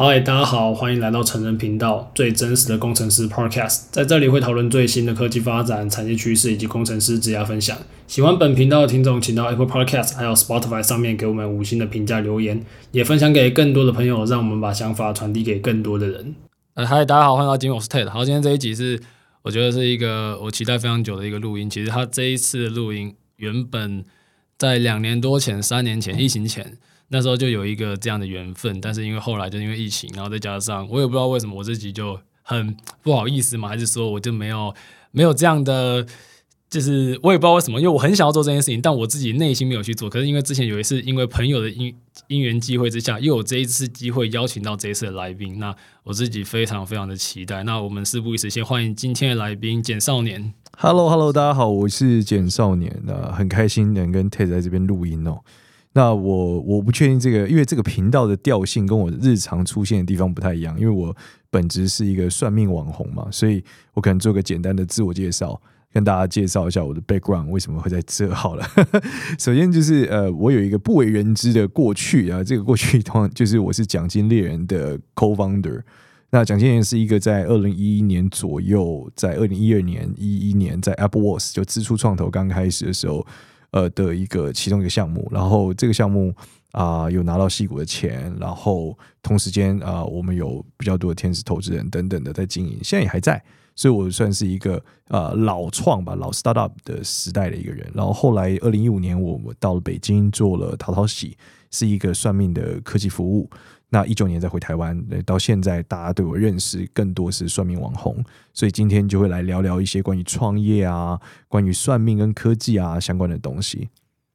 嗨，大家好，欢迎来到成人频道，最真实的工程师 Podcast，在这里会讨论最新的科技发展、产业趋势以及工程师职业分享。喜欢本频道的听众，请到 Apple Podcast 还有 Spotify 上面给我们五星的评价留言，也分享给更多的朋友，让我们把想法传递给更多的人。呃，嗨，大家好，欢迎到今天我是 Ted。好，今天这一集是我觉得是一个我期待非常久的一个录音。其实他这一次的录音原本在两年多前、三年前疫情前。那时候就有一个这样的缘分，但是因为后来就因为疫情，然后再加上我也不知道为什么我自己就很不好意思嘛，还是说我就没有没有这样的，就是我也不知道为什么，因为我很想要做这件事情，但我自己内心没有去做。可是因为之前有一次，因为朋友的因因缘机会之下，又有这一次机会邀请到这一次的来宾，那我自己非常非常的期待。那我们事不宜迟，先欢迎今天的来宾简少年。Hello，Hello，大家好，我是简少年，那很开心能跟 Ted 在这边录音哦。那我我不确定这个，因为这个频道的调性跟我日常出现的地方不太一样。因为我本职是一个算命网红嘛，所以我可能做个简单的自我介绍，跟大家介绍一下我的 background 为什么会在这好了。首先就是呃，我有一个不为人知的过去啊，这个过去通常就是我是奖金猎人的 co-founder。那奖金人是一个在二零一一年左右，在二零一二年一一年在 AppWorks 就支出创投刚开始的时候。呃的一个其中一个项目，然后这个项目啊、有拿到戏骨的钱，然后同时间啊、我们有比较多的天使投资人等等的在经营，现在也还在，所以我算是一个呃老创吧，老 startup 的时代的一个人。然后后来二零一五年我我到了北京做了淘淘喜，是一个算命的科技服务。那一九年再回台湾，到现在大家对我认识更多是算命网红，所以今天就会来聊聊一些关于创业啊、关于算命跟科技啊相关的东西。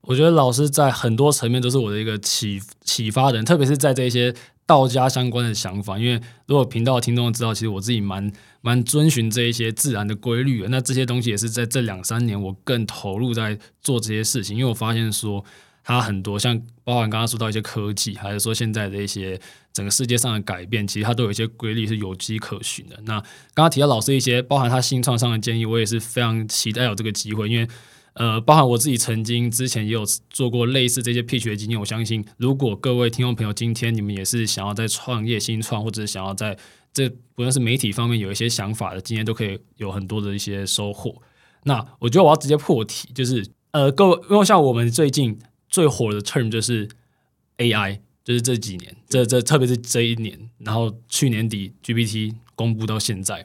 我觉得老师在很多层面都是我的一个启启发人，特别是在这些道家相关的想法。因为如果频道听众知道，其实我自己蛮蛮遵循这一些自然的规律的。那这些东西也是在这两三年我更投入在做这些事情，因为我发现说。它很多像包含刚刚说到一些科技，还是说现在的一些整个世界上的改变，其实它都有一些规律是有迹可循的。那刚刚提到老师一些包含他新创上的建议，我也是非常期待有这个机会，因为呃，包含我自己曾经之前也有做过类似这些 P 区的经验。我相信，如果各位听众朋友今天你们也是想要在创业新创，或者是想要在这不论是媒体方面有一些想法的，今天都可以有很多的一些收获。那我觉得我要直接破题，就是呃，各位因为像我们最近。最火的 term 就是 AI，就是这几年，这这特别是这一年，然后去年底 GPT 公布到现在，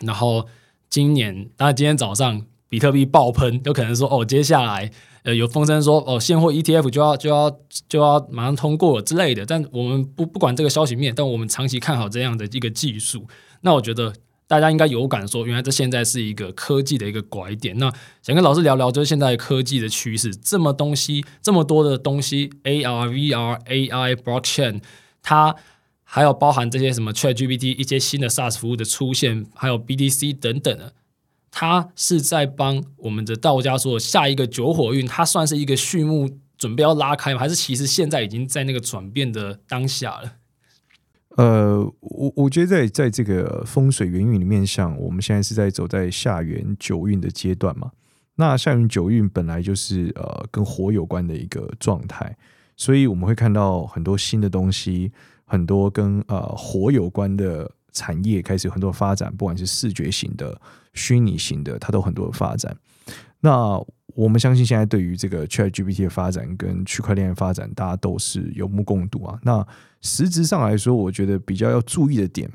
然后今年，当然今天早上比特币爆喷，有可能说哦，接下来呃有风声说哦，现货 ETF 就要就要就要马上通过之类的，但我们不不管这个消息面，但我们长期看好这样的一个技术，那我觉得。大家应该有感说，原来这现在是一个科技的一个拐点。那想跟老师聊聊，就是现在科技的趋势，这么东西，这么多的东西，AR、VR、AI、Blockchain，它还有包含这些什么 ChatGPT，一些新的 SaaS 服务的出现，还有 BTC 等等的，它是在帮我们的道家说下一个九火运，它算是一个序幕，准备要拉开吗？还是其实现在已经在那个转变的当下了？呃，我我觉得在在这个风水元运里面，像我们现在是在走在下元九运的阶段嘛。那下元九运本来就是呃跟火有关的一个状态，所以我们会看到很多新的东西，很多跟呃火有关的产业开始有很多发展，不管是视觉型的、虚拟型的，它都很多的发展。那我们相信，现在对于这个 ChatGPT 的发展跟区块链的发展，大家都是有目共睹啊。那实质上来说，我觉得比较要注意的点，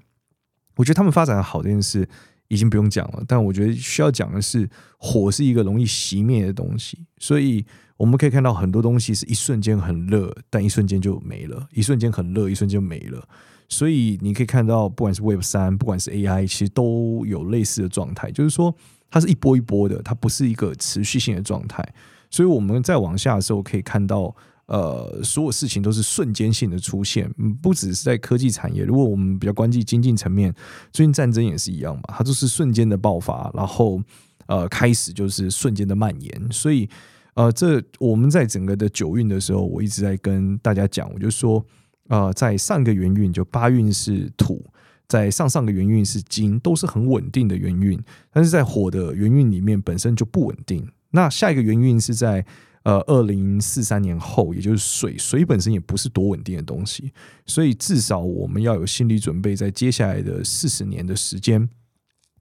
我觉得他们发展的好这件事已经不用讲了。但我觉得需要讲的是，火是一个容易熄灭的东西，所以我们可以看到很多东西是一瞬间很热，但一瞬间就没了；一瞬间很热，一瞬间就没了。所以你可以看到，不管是 Web 三，不管是 AI，其实都有类似的状态，就是说。它是一波一波的，它不是一个持续性的状态，所以我们在往下的时候可以看到，呃，所有事情都是瞬间性的出现，不只是在科技产业。如果我们比较关注经济层面，最近战争也是一样嘛，它就是瞬间的爆发，然后呃开始就是瞬间的蔓延。所以呃，这我们在整个的九运的时候，我一直在跟大家讲，我就说，呃，在上个元运就八运是土。在上上个元运是金，都是很稳定的元运，但是在火的元运里面本身就不稳定。那下一个元运是在呃，二零四三年后，也就是水，水本身也不是多稳定的东西，所以至少我们要有心理准备，在接下来的四十年的时间，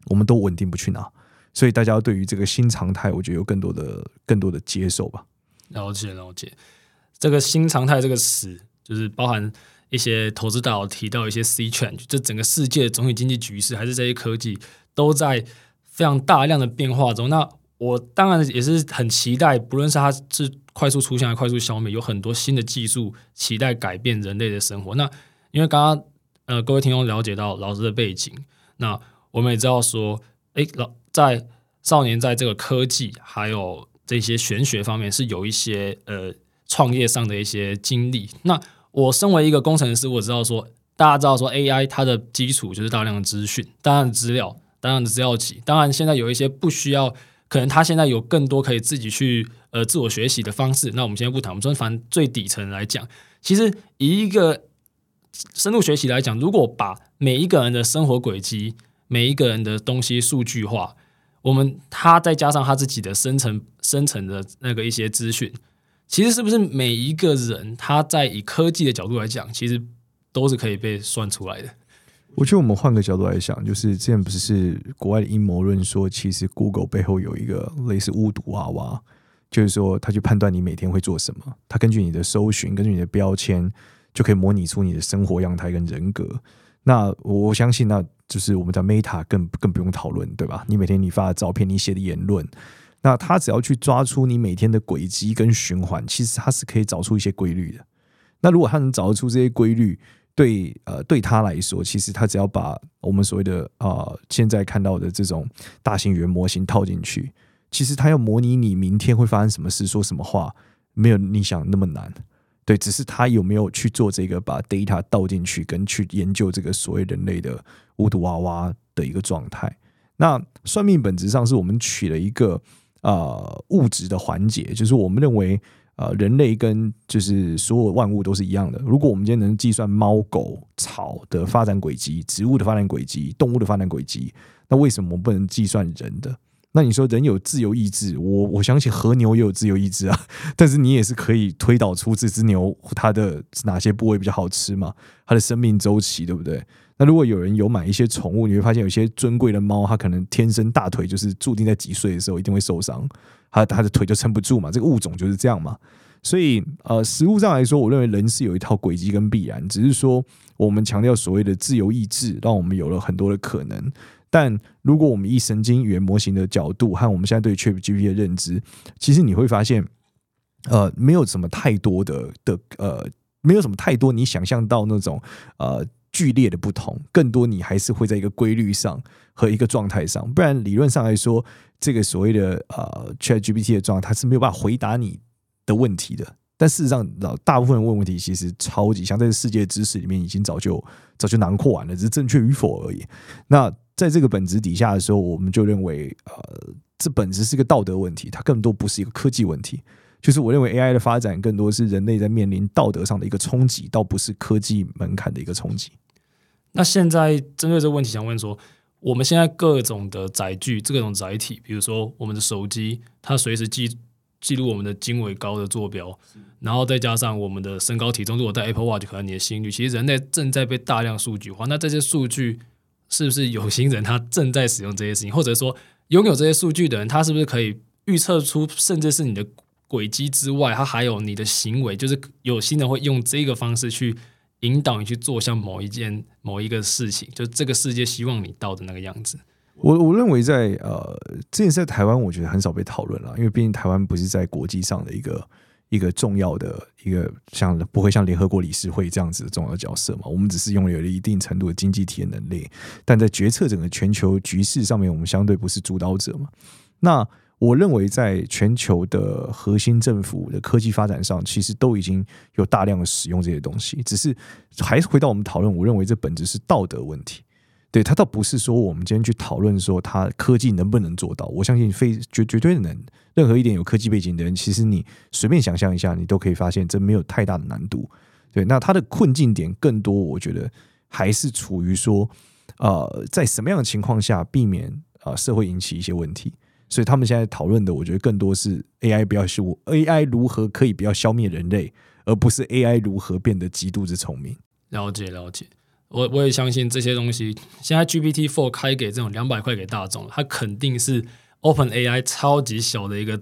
我们都稳定不去哪。所以大家对于这个新常态，我觉得有更多的、更多的接受吧。了解，了解。这个新常态这个词，就是包含一些投资大佬提到一些 C change，就整个世界总体经济局势，还是这些科技都在非常大量的变化中。那我当然也是很期待，不论是它是快速出现还是快速消灭，有很多新的技术期待改变人类的生活。那因为刚刚呃各位听众了解到老师的背景，那我们也知道说，哎老。在少年在这个科技还有这些玄学方面是有一些呃创业上的一些经历。那我身为一个工程师，我知道说大家知道说 AI 它的基础就是大量的资讯、大量的资料、大量的资料集。当然现在有一些不需要，可能他现在有更多可以自己去呃自我学习的方式。那我们现在不谈，我们说反最底层来讲，其实以一个深度学习来讲，如果把每一个人的生活轨迹、每一个人的东西数据化。我们他再加上他自己的生成生成的那个一些资讯，其实是不是每一个人他在以科技的角度来讲，其实都是可以被算出来的？我觉得我们换个角度来想，就是之前不是国外的阴谋论说，其实 Google 背后有一个类似巫毒娃娃，就是说他去判断你每天会做什么，他根据你的搜寻，根据你的标签，就可以模拟出你的生活样态跟人格。那我相信，那就是我们的 Meta 更更不用讨论，对吧？你每天你发的照片，你写的言论，那他只要去抓出你每天的轨迹跟循环，其实他是可以找出一些规律的。那如果他能找得出这些规律，对呃对他来说，其实他只要把我们所谓的啊、现在看到的这种大型语言模型套进去，其实他要模拟你明天会发生什么事，说什么话，没有你想那么难。对，只是他有没有去做这个，把 data 倒进去，跟去研究这个所谓人类的巫毒娃娃的一个状态。那算命本质上是我们取了一个呃物质的环节，就是我们认为呃人类跟就是所有万物都是一样的。如果我们今天能计算猫狗草的发展轨迹、植物的发展轨迹、动物的发展轨迹，那为什么我们不能计算人的？那你说人有自由意志，我我相信和牛也有自由意志啊，但是你也是可以推导出这只牛它的哪些部位比较好吃嘛，它的生命周期对不对？那如果有人有买一些宠物，你会发现有些尊贵的猫，它可能天生大腿就是注定在几岁的时候一定会受伤，它它的腿就撑不住嘛，这个物种就是这样嘛。所以呃，实物上来说，我认为人是有一套轨迹跟必然，只是说我们强调所谓的自由意志，让我们有了很多的可能。但如果我们以神经语言模型的角度和我们现在对 ChatGPT 的认知，其实你会发现，呃，没有什么太多的的呃，没有什么太多你想象到那种呃剧烈的不同，更多你还是会在一个规律上和一个状态上，不然理论上来说，这个所谓的呃 ChatGPT 的状态它是没有办法回答你的问题的。但事实上，老大部分人问问题其实超级像，在世界知识里面已经早就早就囊括完了，只是正确与否而已。那在这个本质底下的时候，我们就认为，呃，这本质是个道德问题，它更多不是一个科技问题。就是我认为 AI 的发展更多是人类在面临道德上的一个冲击，倒不是科技门槛的一个冲击。那现在针对这个问题，想问说，我们现在各种的载具，各种载体，比如说我们的手机，它随时记记录我们的经纬高的坐标，然后再加上我们的身高体重，如果带 Apple Watch，可能你的心率，其实人类正在被大量数据化。那这些数据。是不是有心人他正在使用这些事情，或者说拥有这些数据的人，他是不是可以预测出，甚至是你的轨迹之外，他还有你的行为，就是有心人会用这个方式去引导你去做像某一件某一个事情，就这个世界希望你到的那个样子。我我认为在呃，这件事在台湾，我觉得很少被讨论了，因为毕竟台湾不是在国际上的一个。一个重要的一个像不会像联合国理事会这样子的重要角色嘛？我们只是拥有了一定程度的经济体的能力，但在决策整个全球局势上面，我们相对不是主导者嘛。那我认为，在全球的核心政府的科技发展上，其实都已经有大量的使用这些东西，只是还是回到我们讨论，我认为这本质是道德问题。对，他倒不是说我们今天去讨论说他科技能不能做到，我相信非绝绝对能。任何一点有科技背景的人，其实你随便想象一下，你都可以发现这没有太大的难度。对，那他的困境点更多，我觉得还是处于说，呃，在什么样的情况下避免啊、社会引起一些问题。所以他们现在讨论的，我觉得更多是 AI 不要消，AI 如何可以不要消灭人类，而不是 AI 如何变得极度之聪明。了解了解，我我也相信这些东西。现在 GPT Four 开给这种两百块给大众，它肯定是 Open AI 超级小的一个，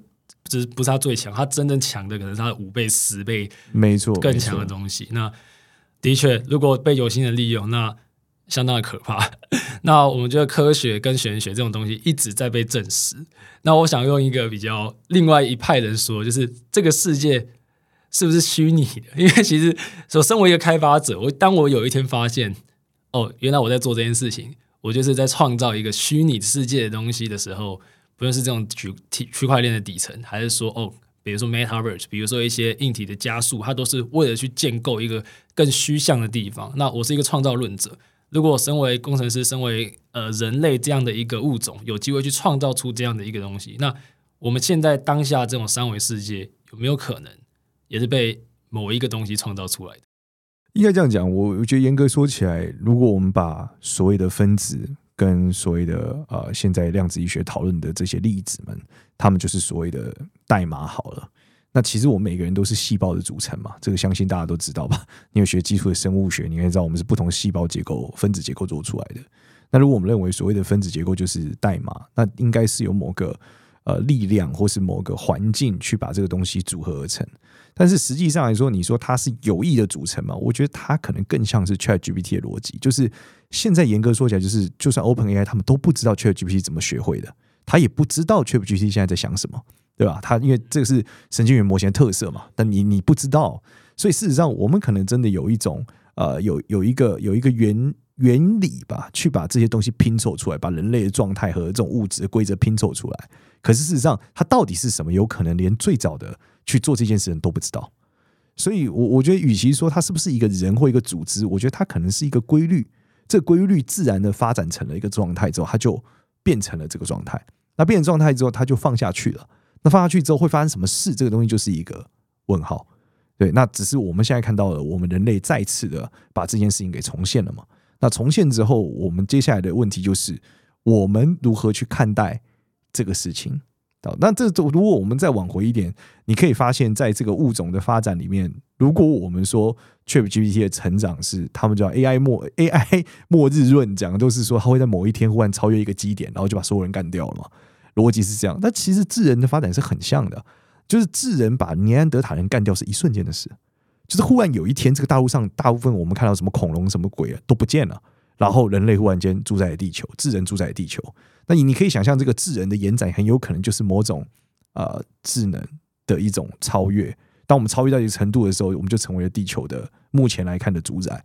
就是不是它最强，它真正强的可能是它的五倍、十倍，没错，更强的东西。那的确，如果被有心人利用，那相当的可怕。那我们觉得科学跟玄学这种东西一直在被证实。那我想用一个比较另外一派人说，就是这个世界是不是虚拟的？因为其实，我身为一个开发者，我当我有一天发现，哦，原来我在做这件事情，我就是在创造一个虚拟世界的东西的时候，不论是这种区区块链的底层，还是说哦，比如说 Metaverse，比如说一些硬体的加速，它都是为了去建构一个更虚像的地方。那我是一个创造论者。如果身为工程师，身为呃人类这样的一个物种，有机会去创造出这样的一个东西，那我们现在当下这种三维世界有没有可能也是被某一个东西创造出来的？应该这样讲，我我觉得严格说起来，如果我们把所谓的分子跟所谓的呃现在量子医学讨论的这些粒子们，他们就是所谓的代码好了。那其实我们每个人都是细胞的组成嘛，这个相信大家都知道吧？你有学基础的生物学，你应该知道我们是不同细胞结构、分子结构做出来的。那如果我们认为所谓的分子结构就是代码，那应该是由某个呃力量或是某个环境去把这个东西组合而成。但是实际上来说，你说它是有意的组成嘛？我觉得它可能更像是 ChatGPT 的逻辑，就是现在严格说起来，就是就算 OpenAI 他们都不知道 ChatGPT 怎么学会的，他也不知道 ChatGPT 现在在想什么。对吧？他因为这个是神经元模型的特色嘛，但你你不知道，所以事实上我们可能真的有一种呃，有有一个有一个原原理吧，去把这些东西拼凑出来，把人类的状态和这种物质的规则拼凑出来。可是事实上，它到底是什么？有可能连最早的去做这件事人都不知道。所以我我觉得，与其说它是不是一个人或一个组织，我觉得它可能是一个规律。这规律自然的发展成了一个状态之后，它就变成了这个状态。那变成状态之后，它就放下去了。那放下去之后会发生什么事？这个东西就是一个问号。对，那只是我们现在看到了，我们人类再次的把这件事情给重现了嘛。那重现之后，我们接下来的问题就是，我们如何去看待这个事情？好那这如果我们再往回一点，你可以发现，在这个物种的发展里面，如果我们说 ChatGPT 的成长是他们叫 AI 末 AI 末日论，讲的都是说它会在某一天忽然超越一个基点，然后就把所有人干掉了嘛。逻辑是这样，但其实智人的发展是很像的，就是智人把尼安德塔人干掉是一瞬间的事，就是忽然有一天，这个大陆上大部分我们看到什么恐龙什么鬼啊都不见了，然后人类忽然间住在了地球，智人住在了地球，那你你可以想象，这个智人的延展很有可能就是某种呃智能的一种超越。当我们超越到一个程度的时候，我们就成为了地球的目前来看的主宰。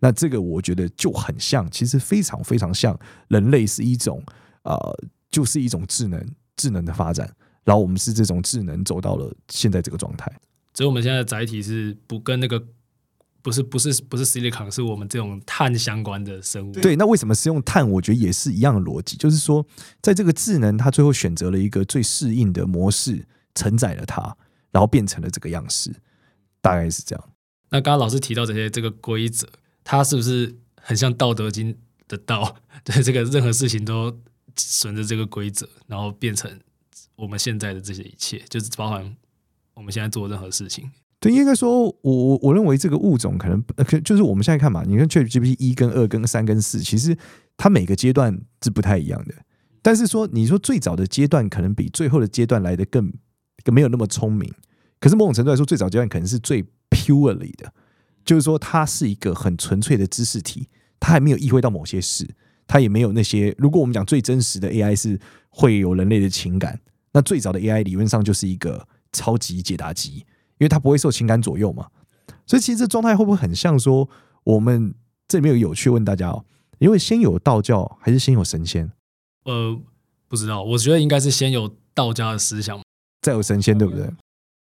那这个我觉得就很像，其实非常非常像人类是一种呃。就是一种智能，智能的发展，然后我们是这种智能走到了现在这个状态。所以我们现在的载体是不跟那个不是不是不是 Silicon，是我们这种碳相关的生物。对，那为什么是用碳？我觉得也是一样的逻辑，就是说，在这个智能，它最后选择了一个最适应的模式，承载了它，然后变成了这个样式，大概是这样。那刚刚老师提到这些这个规则，它是不是很像《道德经》的道？对，这个任何事情都。顺着这个规则，然后变成我们现在的这些一切，就是包含我们现在做任何事情。对，应该说，我我我认为这个物种可能，可就是我们现在看嘛，你看 ChatGPT 一跟二跟三跟四，其实它每个阶段是不太一样的。但是说，你说最早的阶段可能比最后的阶段来的更更没有那么聪明。可是某种程度来说，最早阶段可能是最 purely 的，就是说它是一个很纯粹的知识体，它还没有意会到某些事。它也没有那些。如果我们讲最真实的 AI 是会有人类的情感，那最早的 AI 理论上就是一个超级解答机，因为他不会受情感左右嘛。所以其实这状态会不会很像说，我们这里面有有趣问大家哦，因为先有道教还是先有神仙？呃，不知道，我觉得应该是先有道家的思想，再有神仙，对不对？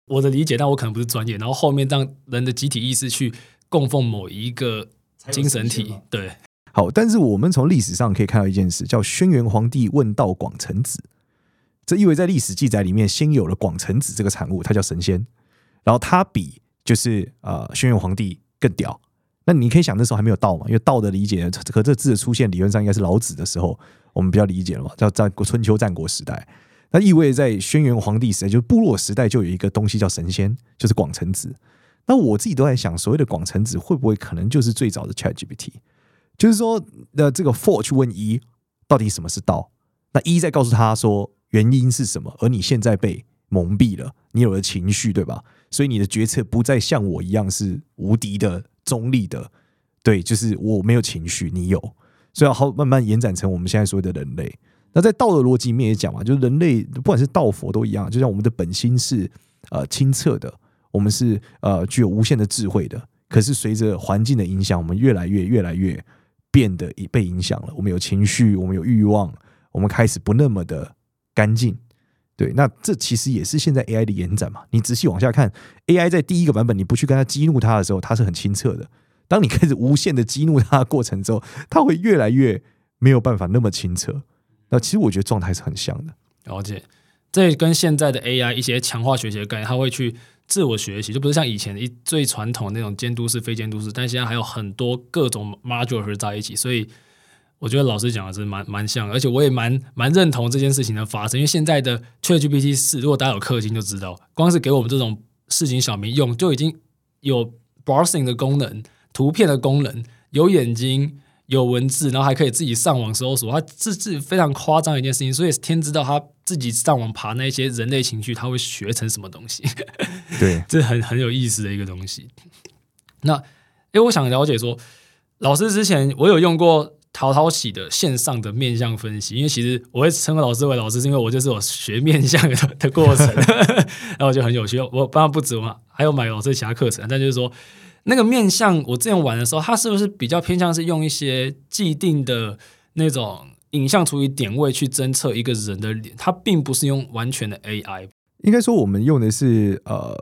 我的理解，但我可能不是专业。然后后面让人的集体意识去供奉某一个精神体，对。好，但是我们从历史上可以看到一件事，叫轩辕皇帝问道广成子。这意味在历史记载里面，先有了广成子这个产物，它叫神仙。然后他比就是呃轩辕皇帝更屌。那你可以想，那时候还没有道嘛，因为道的理解和这字的出现，理论上应该是老子的时候，我们比较理解了嘛，叫战国春秋战国时代。那意味在轩辕黄帝时代，就是部落时代，就有一个东西叫神仙，就是广成子。那我自己都在想，所谓的广成子会不会可能就是最早的 ChatGPT？就是说，那这个 For 去问一，到底什么是道？那一再告诉他说原因是什么？而你现在被蒙蔽了，你有了情绪，对吧？所以你的决策不再像我一样是无敌的、中立的。对，就是我没有情绪，你有，所以好慢慢延展成我们现在所谓的人类。那在道的逻辑里面也讲嘛，就是人类不管是道佛都一样，就像我们的本心是呃清澈的，我们是呃具有无限的智慧的。可是随着环境的影响，我们越来越越来越变得被影响了。我们有情绪，我们有欲望，我们开始不那么的干净。对，那这其实也是现在 AI 的延展嘛。你仔细往下看，AI 在第一个版本你不去跟它激怒它的时候，它是很清澈的。当你开始无限的激怒它的过程之后，它会越来越没有办法那么清澈。那其实我觉得状态是很像的，了解。这跟现在的 AI 一些强化学习的概念，它会去自我学习，就不是像以前一最传统的那种监督式、非监督式，但现在还有很多各种 module 合在一起，所以我觉得老师讲的是蛮蛮像的，而且我也蛮蛮认同这件事情的发生，因为现在的 ChatGPT 四，如果大家有氪金就知道，光是给我们这种市井小民用，就已经有 browsing 的功能、图片的功能、有眼睛。有文字，然后还可以自己上网搜索，他这是非常夸张的一件事情。所以天知道他自己上网爬那些人类情绪，他会学成什么东西？对，这很很有意思的一个东西。那，哎，我想了解说，老师之前我有用过陶陶起的线上的面相分析，因为其实我会称呼老师为老师，是因为我就是我学面相的的过程，然后就很有趣。我当然不止嘛，还有买老师其他课程，但就是说。那个面相，我之前玩的时候，它是不是比较偏向是用一些既定的那种影像处理点位去侦测一个人的脸？它并不是用完全的 AI。应该说，我们用的是呃，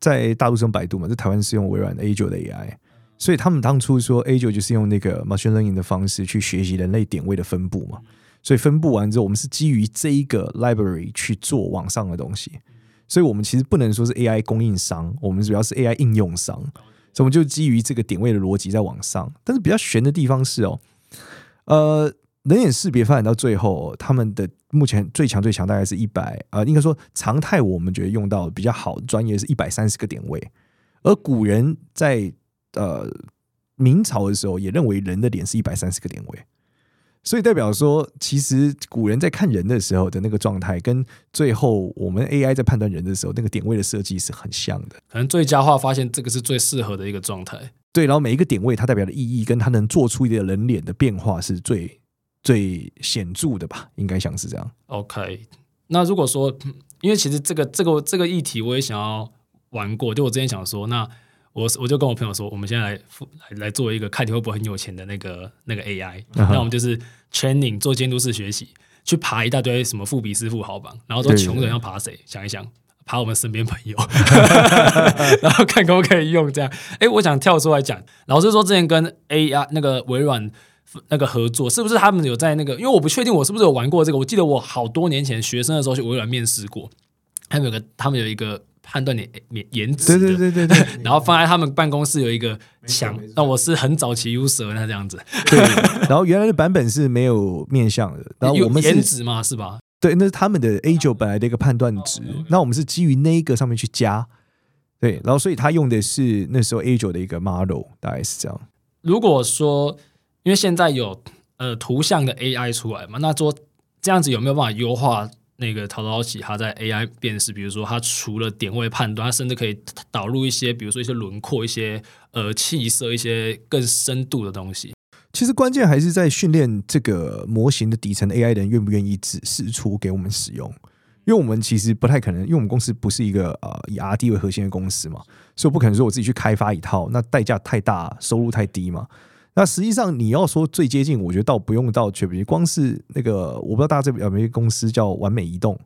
在大陆是用百度嘛，在台湾是用微软 A9 的 AI。所以他们当初说 A9 就是用那个 machine learning 的方式去学习人类点位的分布嘛。所以分布完之后，我们是基于这一个 library 去做网上的东西。所以我们其实不能说是 AI 供应商，我们主要是 AI 应用商。所以我们就基于这个点位的逻辑在网上，但是比较悬的地方是哦，呃，人眼识别发展到最后，他们的目前最强最强大概是一百，呃，应该说常态我们觉得用到比较好专业是一百三十个点位，而古人在呃明朝的时候也认为人的脸是一百三十个点位。所以代表说，其实古人在看人的时候的那个状态，跟最后我们 AI 在判断人的时候那个点位的设计是很像的。可能最佳化发现这个是最适合的一个状态。对，然后每一个点位它代表的意义，跟它能做出一个人脸的变化是最最显著的吧？应该像是这样。OK，那如果说，因为其实这个这个这个议题我也想要玩过，就我之前想说那。我我就跟我朋友说，我们现在来来来做一个看你会不会很有钱的那个那个 AI，那、uh huh. 我们就是 training 做监督式学习，去爬一大堆什么富比斯富豪榜，然后说穷人要爬谁？想一想，爬我们身边朋友，然后看可不可以用这样。哎，我想跳出来讲，老师说之前跟 AI 那个微软那个合作，是不是他们有在那个？因为我不确定我是不是有玩过这个，我记得我好多年前学生的时候去微软面试过，他们有个他们有一个。判断你颜颜值，对对对对对，然后放在他们办公室有一个墙，那我是很早期 user 那这样子，对，然后原来的版本是没有面向的，然后我们颜值嘛是吧？对，那是他们的 A 九本来的一个判断值，那我们是基于那个上面去加，对，然后所以他用的是那时候 A 九的一个 model，大概是这样。如果说因为现在有呃图像的 AI 出来嘛，那说这样子有没有办法优化？那个陶陶起，它在 AI 辨识，比如说他除了点位判断，他甚至可以导入一些，比如说一些轮廓、一些呃气色、一些更深度的东西。其实关键还是在训练这个模型的底层 AI 的人愿不愿意指示出给我们使用，因为我们其实不太可能，因为我们公司不是一个呃以 RD 为核心的公司嘛，所以我不可能说我自己去开发一套，那代价太大，收入太低嘛。那实际上，你要说最接近，我觉得倒不用到全民光是那个，我不知道大家这边有没有公司叫完美移动。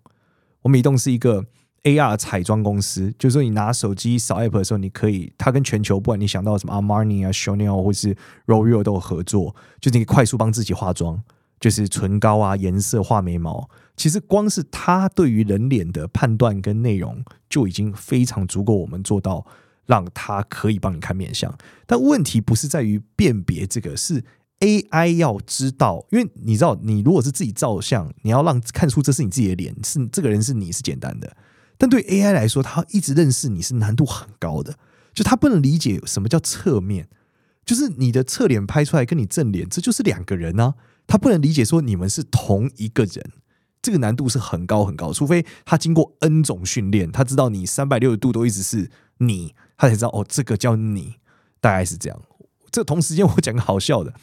完美移动是一个 AR 彩妆公司，就是说你拿手机扫 App 的时候，你可以，它跟全球不管你想到什么 Armani 啊、Chanel 或是 r o r e a l 都有合作，就是你快速帮自己化妆，就是唇膏啊、颜色、画眉毛。其实光是它对于人脸的判断跟内容，就已经非常足够我们做到。让他可以帮你看面相，但问题不是在于辨别这个，是 AI 要知道，因为你知道，你如果是自己照相，你要让看出这是你自己的脸，是这个人是你是简单的。但对 AI 来说，他一直认识你是难度很高的，就他不能理解什么叫侧面，就是你的侧脸拍出来跟你正脸，这就是两个人啊。他不能理解说你们是同一个人，这个难度是很高很高。除非他经过 N 种训练，他知道你三百六十度都一直是你，他才知道哦，这个叫你，大概是这样。这同时间我讲个好笑的，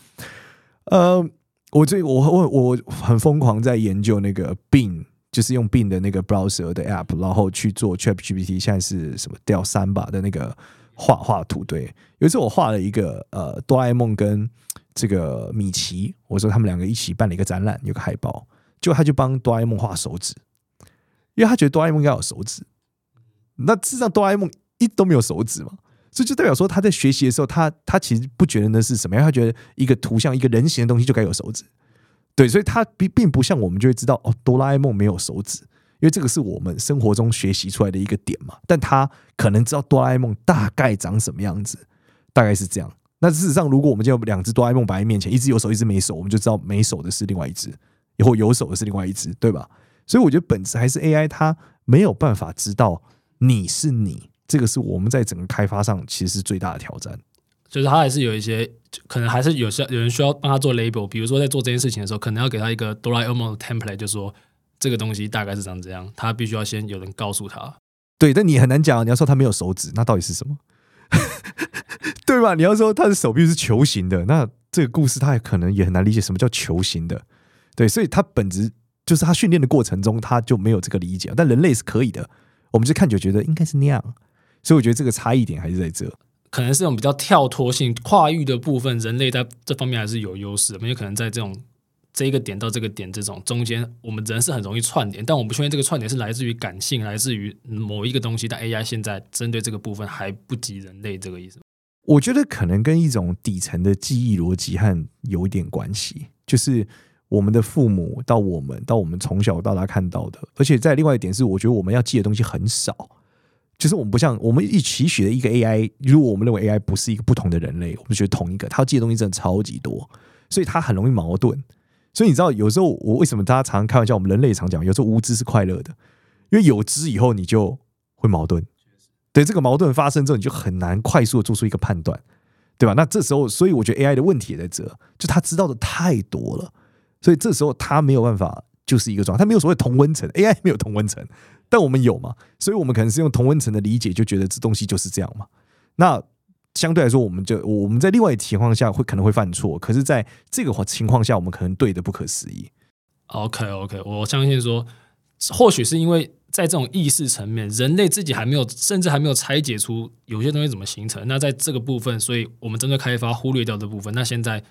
呃，我最我我我很疯狂在研究那个 Bing，就是用 Bing 的那个 browser 的 app，然后去做 ChatGPT，现在是什么掉三吧的那个画画图。对，有一次我画了一个呃哆啦 A 梦跟这个米奇，我说他们两个一起办了一个展览，有个海报，就他就帮哆啦 A 梦画手指，因为他觉得哆啦 A 梦要有手指，那事实上哆啦 A 梦一都没有手指嘛。这就代表说，他在学习的时候，他他其实不觉得那是什么样，他觉得一个图像、一个人形的东西就该有手指，对，所以他并并不像我们就会知道哦，哆啦 A 梦没有手指，因为这个是我们生活中学习出来的一个点嘛。但他可能知道哆啦 A 梦大概长什么样子，大概是这样。那事实上，如果我们就两只哆啦 A 梦摆在面前，一只有手，一只没手，我们就知道没手的是另外一只，以后有手的是另外一只，对吧？所以我觉得本质还是 AI，它没有办法知道你是你。这个是我们在整个开发上其实是最大的挑战，就是他还是有一些可能还是有些有人需要帮他做 label，比如说在做这件事情的时候，可能要给他一个哆啦 A 梦的 template，就说这个东西大概是长这样，他必须要先有人告诉他。对，但你很难讲，你要说他没有手指，那到底是什么？对吧？你要说他的手臂是球形的，那这个故事他也可能也很难理解什么叫球形的。对，所以他本质就是他训练的过程中他就没有这个理解，但人类是可以的，我们就看就觉得应该是那样。所以我觉得这个差异点还是在这，可能是这种比较跳脱性、跨域的部分，人类在这方面还是有优势的。没有可能在这种这一个点到这个点这种中间，我们人是很容易串联，但我们不确定这个串联是来自于感性，来自于某一个东西。但 AI 现在针对这个部分还不及人类，这个意思。我觉得可能跟一种底层的记忆逻辑和有一点关系，就是我们的父母到我们到我们从小到大看到的，而且在另外一点是，我觉得我们要记的东西很少。就是我们不像我们一起学的一个 AI，如果我们认为 AI 不是一个不同的人类，我们觉得同一个，它记的东西真的超级多，所以它很容易矛盾。所以你知道，有时候我为什么大家常常开玩笑，我们人类常讲，有时候无知是快乐的，因为有知以后你就会矛盾。对，这个矛盾发生之后，你就很难快速的做出一个判断，对吧？那这时候，所以我觉得 AI 的问题也在这，就他知道的太多了，所以这时候他没有办法。就是一个状态，他没有所谓同温层，AI 没有同温层，但我们有嘛，所以我们可能是用同温层的理解，就觉得这东西就是这样嘛。那相对来说，我们就我们在另外一情况下会可能会犯错，可是在这个情况下，我们可能对的不可思议。OK OK，我相信说，或许是因为在这种意识层面，人类自己还没有，甚至还没有拆解出有些东西怎么形成。那在这个部分，所以我们针对开发忽略掉的部分。那现在。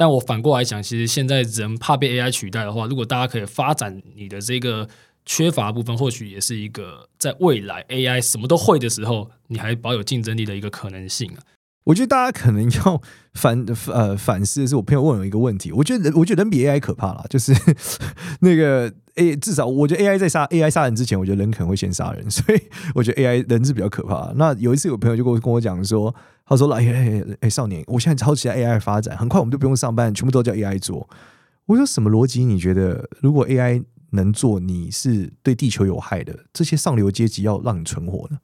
但我反过来讲，其实现在人怕被 AI 取代的话，如果大家可以发展你的这个缺乏部分，或许也是一个在未来 AI 什么都会的时候，你还保有竞争力的一个可能性啊。我觉得大家可能要反呃反思的是，我朋友问我一个问题，我觉得人我觉得人比 AI 可怕啦，就是那个 A 至少我觉得 AI 在杀 AI 杀人之前，我觉得人可能会先杀人，所以我觉得 AI 人是比较可怕。那有一次有朋友就跟我跟我讲说，他说：“哎哎哎，少年，我现在超期待 AI 发展，很快我们就不用上班，全部都叫 AI 做。”我说：“什么逻辑？你觉得如果 AI 能做，你是对地球有害的，这些上流阶级要让你存活呢？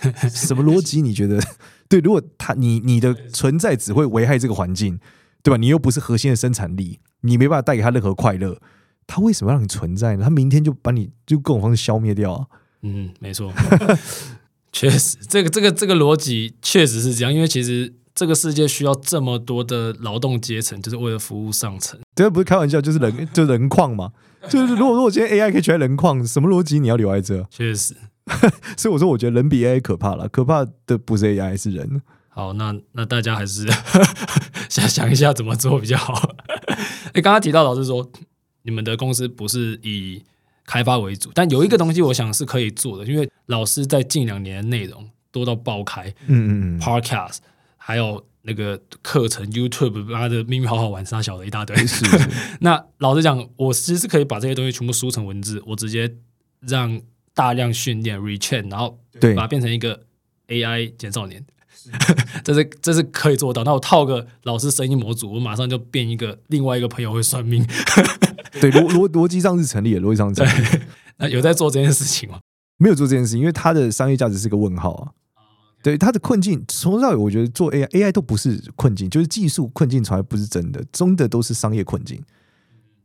什么逻辑？你觉得？” 对，如果他你你的存在只会危害这个环境，对吧？你又不是核心的生产力，你没办法带给他任何快乐，他为什么让你存在呢？他明天就把你就各种方式消灭掉啊！嗯，没错，确实，这个这个这个逻辑确实是这样，因为其实这个世界需要这么多的劳动阶层，就是为了服务上层。这不是开玩笑，就是人就是人矿嘛，就是如果如果今天 AI 可以取代人矿，什么逻辑你要留在这？确实。所以我说，我觉得人比 AI 可怕了，可怕的不是 AI，是人。好，那那大家还是 想想一下怎么做比较好。哎，刚刚提到老师说，你们的公司不是以开发为主，但有一个东西，我想是可以做的，因为老师在近两年的内容多到爆开，嗯嗯嗯，Podcast，还有那个课程 YouTube，妈的秘密好好玩，杀小的一大堆。是，是。那老实讲，我其实是可以把这些东西全部输成文字，我直接让。大量训练 retrain，然后把它变成一个 AI 减少年，这是这是可以做到。那我套个老师声音模组，我马上就变一个另外一个朋友会算命。对，逻逻逻辑上是成立的，逻辑上是成立。那有在做这件事情吗？没有做这件事情，因为它的商业价值是个问号啊。对，它的困境从头到尾，我觉得做 AI，AI 都不是困境，就是技术困境从来不是真的，真的都是商业困境。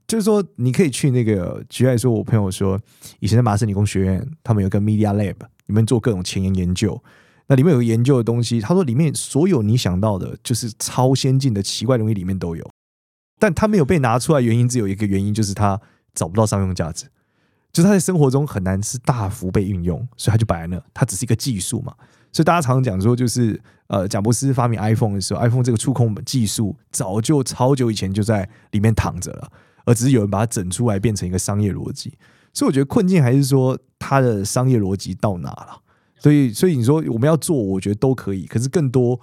就是说，你可以去那个，举例说，我朋友说，以前在麻省理工学院，他们有个 Media Lab，里面做各种前沿研究。那里面有个研究的东西，他说里面所有你想到的，就是超先进的奇怪东西里面都有，但他没有被拿出来，原因只有一个原因，就是他找不到商用价值，就是他在生活中很难是大幅被运用，所以他就摆在那，它只是一个技术嘛。所以大家常常讲说，就是呃，贾伯斯发明 iPhone 的时候，iPhone 这个触控技术早就超久以前就在里面躺着了，而只是有人把它整出来变成一个商业逻辑。所以我觉得困境还是说它的商业逻辑到哪了。所以，所以你说我们要做，我觉得都可以。可是更多，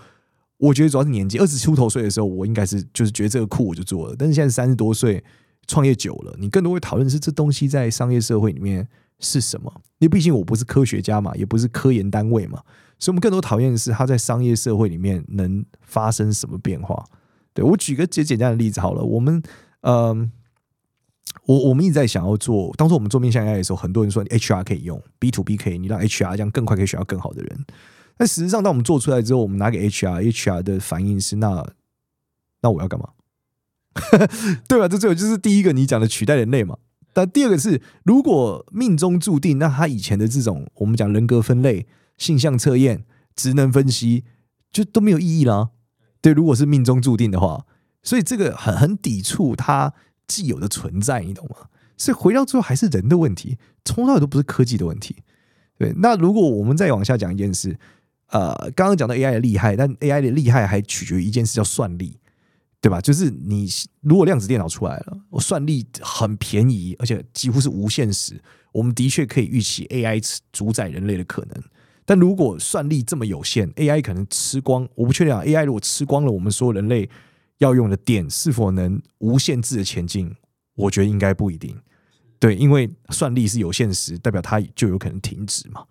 我觉得主要是年纪。二十出头岁的时候，我应该是就是觉得这个酷，我就做了。但是现在三十多岁，创业久了，你更多会讨论是这东西在商业社会里面是什么？因为毕竟我不是科学家嘛，也不是科研单位嘛，所以我们更多讨厌的是它在商业社会里面能发生什么变化。对，我举个最简单的例子好了，我们嗯。呃我我们一直在想要做，当初我们做面向 AI 的时候，很多人说 HR 可以用，B to B 可以，你让 HR 这样更快可以选到更好的人。但实际上，当我们做出来之后，我们拿给 HR，HR 的反应是那那我要干嘛？对吧？这最后就是第一个你讲的取代人类嘛。但第二个是，如果命中注定，那他以前的这种我们讲人格分类、性向测验、职能分析，就都没有意义啦。对，如果是命中注定的话，所以这个很很抵触它。既有的存在，你懂吗？所以回到最后还是人的问题，从头到尾都不是科技的问题。对，那如果我们再往下讲一件事，呃，刚刚讲到 AI 的厉害，但 AI 的厉害还取决于一件事，叫算力，对吧？就是你如果量子电脑出来了，我算力很便宜，而且几乎是无限时，我们的确可以预期 AI 主宰人类的可能。但如果算力这么有限，AI 可能吃光，我不确定啊。AI 如果吃光了，我们所有人类。要用的电是否能无限制的前进？我觉得应该不一定。对，因为算力是有限时，代表它就有可能停止嘛。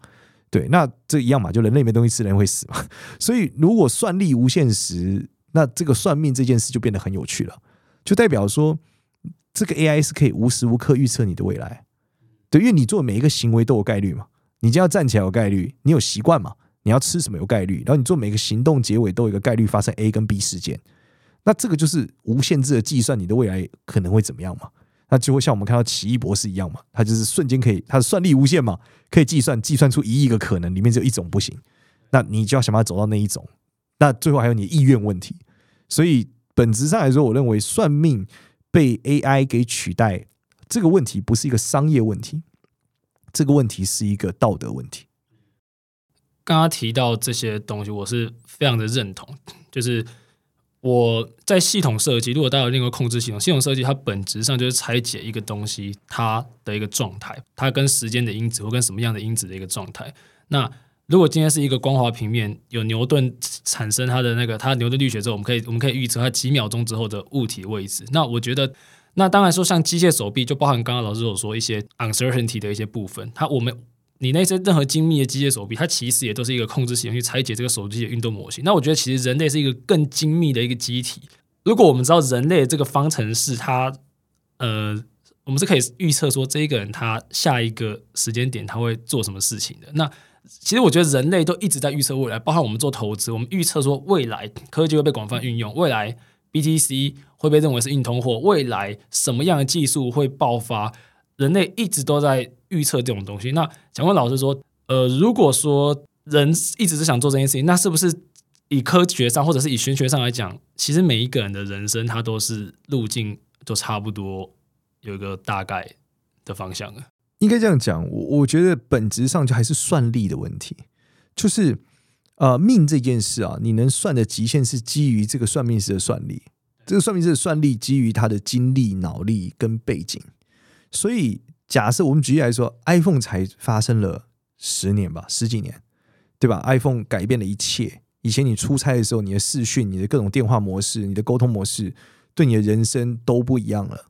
对，那这一样嘛，就人类没东西吃，人会死嘛。所以如果算力无限时，那这个算命这件事就变得很有趣了，就代表说这个 AI 是可以无时无刻预测你的未来。对，因为你做每一个行为都有概率嘛。你今天要站起来有概率，你有习惯嘛？你要吃什么有概率，然后你做每个行动结尾都有一个概率发生 A 跟 B 事件。那这个就是无限制的计算你的未来可能会怎么样嘛？那就会像我们看到奇异博士一样嘛，它就是瞬间可以，它的算力无限嘛，可以计算计算出一亿个可能，里面只有一种不行，那你就要想办法走到那一种。那最后还有你的意愿问题。所以本质上来说，我认为算命被 AI 给取代这个问题不是一个商业问题，这个问题是一个道德问题。刚刚提到这些东西，我是非常的认同，就是。我在系统设计，如果大家有另外控制系统，系统设计它本质上就是拆解一个东西它的一个状态，它跟时间的因子或跟什么样的因子的一个状态。那如果今天是一个光滑平面，有牛顿产生它的那个它牛顿力学之后，我们可以我们可以预测它几秒钟之后的物体位置。那我觉得，那当然说像机械手臂，就包含刚刚老师所说一些 uncertainty 的一些部分，它我们。你那些任何精密的机械手臂，它其实也都是一个控制系统去拆解这个手机的运动模型。那我觉得，其实人类是一个更精密的一个机体。如果我们知道人类这个方程式，它呃，我们是可以预测说这一个人他下一个时间点他会做什么事情的。那其实我觉得人类都一直在预测未来，包括我们做投资，我们预测说未来科技会被广泛运用，未来 BTC 会被认为是硬通货，未来什么样的技术会爆发。人类一直都在预测这种东西。那想问老师说，呃，如果说人一直是想做这件事情，那是不是以科学上或者是以玄学上来讲，其实每一个人的人生他都是路径都差不多有一个大概的方向啊？应该这样讲，我我觉得本质上就还是算力的问题，就是呃，命这件事啊，你能算的极限是基于这个算命师的算力，这个算命师的算力基于他的精力、脑力跟背景。所以，假设我们举例来说，iPhone 才发生了十年吧，十几年，对吧？iPhone 改变了一切。以前你出差的时候，你的视讯、你的各种电话模式、你的沟通模式，对你的人生都不一样了。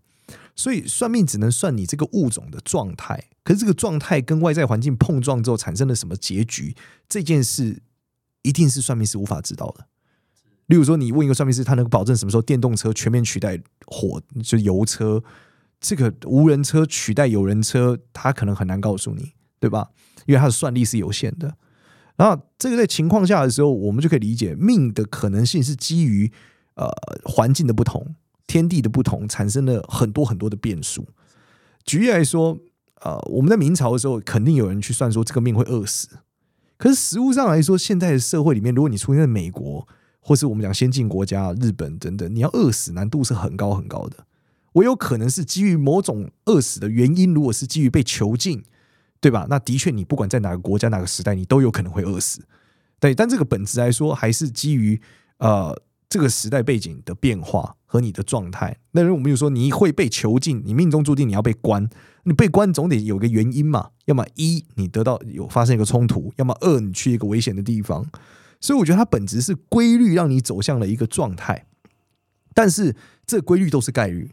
所以，算命只能算你这个物种的状态。可是，这个状态跟外在环境碰撞之后产生了什么结局？这件事一定是算命师无法知道的。例如说，你问一个算命师，他能够保证什么时候电动车全面取代火，就是油车，这个无人车取代有人车，他可能很难告诉你，对吧？因为他的算力是有限的。然后，这个在情况下的时候，我们就可以理解，命的可能性是基于呃环境的不同、天地的不同，产生了很多很多的变数。举例来说，呃，我们在明朝的时候，肯定有人去算说这个命会饿死。可是实物上来说，现在的社会里面，如果你出现在美国，或是我们讲先进国家、日本等等，你要饿死难度是很高很高的。我有可能是基于某种饿死的原因，如果是基于被囚禁。对吧？那的确，你不管在哪个国家、哪个时代，你都有可能会饿死。对，但这个本质来说，还是基于呃这个时代背景的变化和你的状态。那如果我们就说你会被囚禁，你命中注定你要被关，你被关总得有个原因嘛？要么一你得到有发生一个冲突，要么二你去一个危险的地方。所以我觉得它本质是规律，让你走向了一个状态。但是这规律都是概率。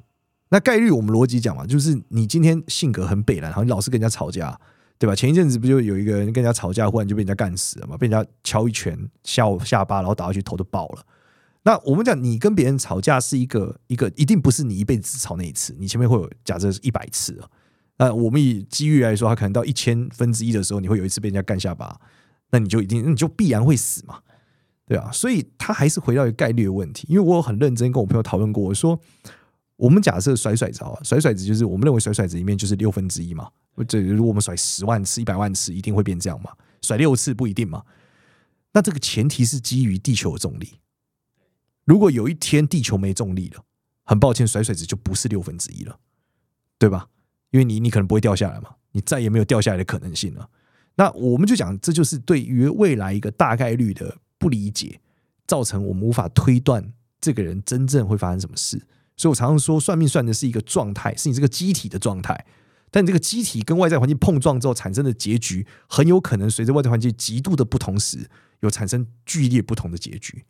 那概率我们逻辑讲嘛，就是你今天性格很北，然后你老是跟人家吵架。对吧？前一阵子不就有一个人跟人家吵架，忽然就被人家干死了嘛？被人家敲一拳下下巴，然后打下去头都爆了。那我们讲，你跟别人吵架是一个一个，一定不是你一辈子只吵那一次，你前面会有假设是一百次啊。那我们以机遇来说，他可能到一千分之一的时候，你会有一次被人家干下巴，那你就一定你就必然会死嘛？对啊，所以他还是回到一个概率的问题。因为我很认真跟我朋友讨论过，我说我们假设甩甩子啊，甩甩子就是我们认为甩甩子里面就是六分之一嘛。这如果我们甩十万次、一百万次，一定会变这样吗？甩六次不一定嘛。那这个前提是基于地球的重力。如果有一天地球没重力了，很抱歉，甩甩子就不是六分之一了，对吧？因为你你可能不会掉下来嘛，你再也没有掉下来的可能性了。那我们就讲，这就是对于未来一个大概率的不理解，造成我们无法推断这个人真正会发生什么事。所以我常常说，算命算的是一个状态，是你这个机体的状态。但你这个机体跟外在环境碰撞之后产生的结局，很有可能随着外在环境极度的不同时，有产生剧烈不同的结局，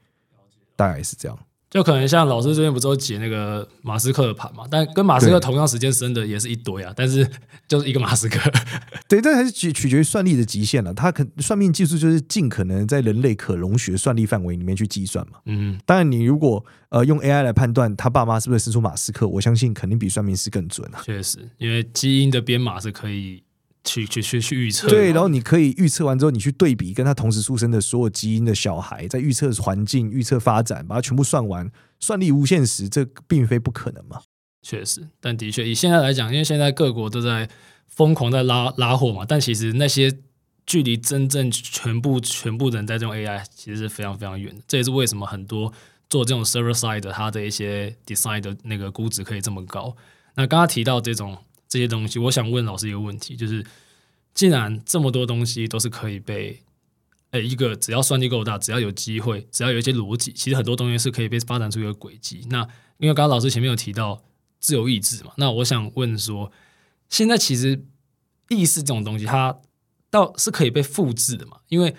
大概是这样。就可能像老师这边不是有解那个马斯克的盘嘛？但跟马斯克同样时间生的也是一堆啊，但是就是一个马斯克。对，这还是取取决于算力的极限了。他可算命技术就是尽可能在人类可容许的算力范围里面去计算嘛。嗯，当然你如果呃用 AI 来判断他爸妈是不是生出马斯克，我相信肯定比算命师更准啊。确实，因为基因的编码是可以。去去去去预测，对，然后你可以预测完之后，你去对比跟他同时出生的所有基因的小孩，在预测环境、预测发展，把它全部算完，算力无限时，这并非不可能嘛。确实，但的确以现在来讲，因为现在各国都在疯狂在拉拉货嘛，但其实那些距离真正全部全部人在这种 AI 其实是非常非常远的。这也是为什么很多做这种 server side 的，它的一些 design 的那个估值可以这么高。那刚刚提到这种。这些东西，我想问老师一个问题，就是既然这么多东西都是可以被，诶，一个只要算力够大，只要有机会，只要有一些逻辑，其实很多东西是可以被发展出一个轨迹。那因为刚刚老师前面有提到自由意志嘛，那我想问说，现在其实意识这种东西，它倒是可以被复制的嘛？因为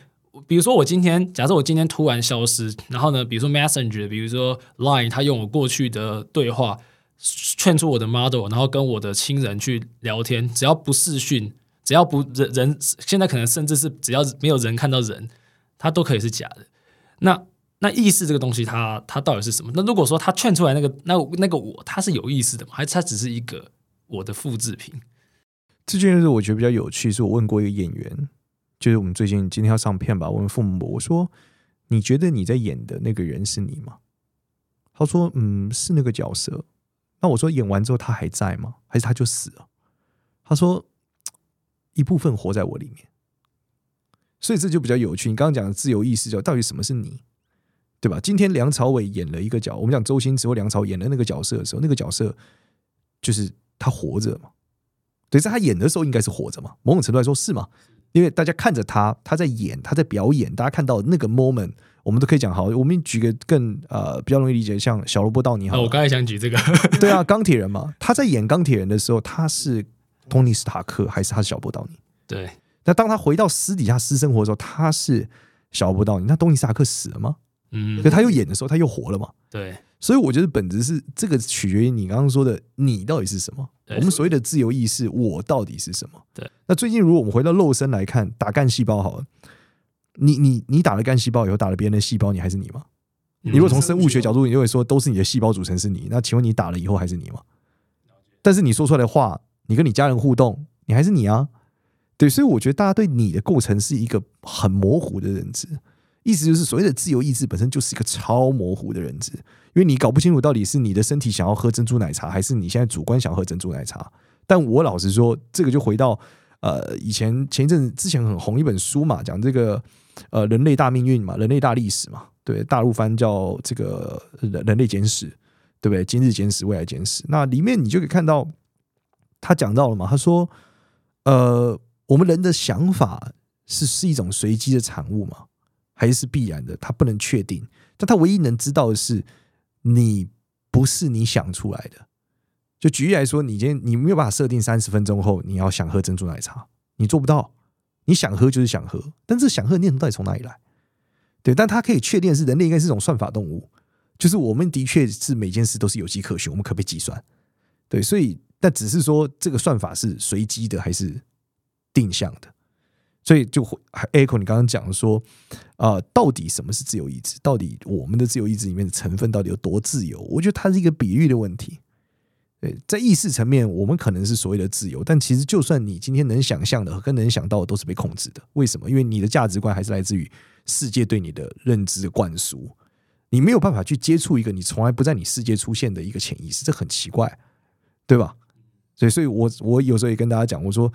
比如说我今天，假设我今天突然消失，然后呢，比如说 Messenger，比如说 Line，它用我过去的对话。劝出我的 model，然后跟我的亲人去聊天，只要不视讯，只要不人人，现在可能甚至是只要没有人看到人，他都可以是假的。那那意识这个东西它，它到底是什么？那如果说他劝出来那个那那个我，他是有意识的吗？还是他只是一个我的复制品？这件事我觉得比较有趣，是我问过一个演员，就是我们最近今天要上片吧，问父母，我说你觉得你在演的那个人是你吗？他说嗯，是那个角色。那我说演完之后他还在吗？还是他就死了？他说一部分活在我里面，所以这就比较有趣。你刚刚讲的自由意识，叫到底什么是你，对吧？今天梁朝伟演了一个角，我们讲周星驰或梁朝演的那个角色的时候，那个角色就是他活着嘛？对，在他演的时候应该是活着嘛？某种程度来说是嘛？因为大家看着他，他在演，他在表演，大家看到那个 moment。我们都可以讲好，我们举个更呃比较容易理解，像小罗伯道尼好。我刚才想举这个，对啊，钢铁人嘛，他在演钢铁人的时候，他是托尼·斯塔克还是他是小罗伯道尼？对。那当他回到私底下私生活的时候，他是小罗伯道尼。那托尼·斯塔克死了吗？嗯。可他又演的时候，他又活了嘛？对。所以我觉得本质是这个取决于你刚刚说的，你到底是什么？我们所谓的自由意识，我到底是什么？对。那最近如果我们回到肉身来看，打干细胞好了。你你你打了干细胞以后，打了别人的细胞，你还是你吗？你如果从生物学角度，你就会说都是你的细胞组成是你。那请问你打了以后还是你吗？但是你说出来的话，你跟你家人互动，你还是你啊？对，所以我觉得大家对你的构成是一个很模糊的认知，意思就是所谓的自由意志本身就是一个超模糊的认知，因为你搞不清楚到底是你的身体想要喝珍珠奶茶，还是你现在主观想喝珍珠奶茶。但我老实说，这个就回到呃以前前一阵子之前很红一本书嘛，讲这个呃人类大命运嘛，人类大历史嘛。对，大陆翻叫这个人人类简史，对不对？今日简史，未来简史。那里面你就可以看到，他讲到了嘛？他说，呃，我们人的想法是是一种随机的产物嘛，还是必然的？他不能确定。但他唯一能知道的是，你不是你想出来的。就举例来说，你今天你没有办法设定三十分钟后你要想喝珍珠奶茶，你做不到。你想喝就是想喝，但这想喝的念头到底从哪里来？对，但他可以确定是，人类应该是一种算法动物，就是我们的确是每件事都是有迹可循，我们可被计算。对，所以但只是说这个算法是随机的还是定向的，所以就 echo 你刚刚讲说，啊、到底什么是自由意志？到底我们的自由意志里面的成分到底有多自由？我觉得它是一个比喻的问题。对，在意识层面，我们可能是所谓的自由，但其实就算你今天能想象的跟能想到的都是被控制的。为什么？因为你的价值观还是来自于。世界对你的认知的灌输，你没有办法去接触一个你从来不在你世界出现的一个潜意识，这很奇怪，对吧？所以，所以我我有时候也跟大家讲，我说，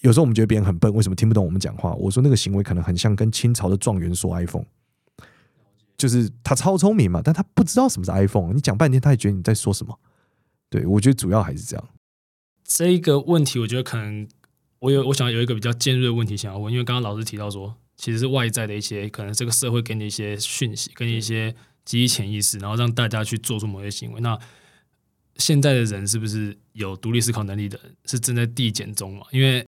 有时候我们觉得别人很笨，为什么听不懂我们讲话？我说那个行为可能很像跟清朝的状元说 iPhone，就是他超聪明嘛，但他不知道什么是 iPhone，你讲半天他也觉得你在说什么。对，我觉得主要还是这样。这一个问题，我觉得可能我有我想有一个比较尖锐的问题想要问，因为刚刚老师提到说。其实是外在的一些，可能这个社会给你一些讯息，给你一些基于潜意识，然后让大家去做出某些行为。那现在的人是不是有独立思考能力的人，是正在递减中嘛？因为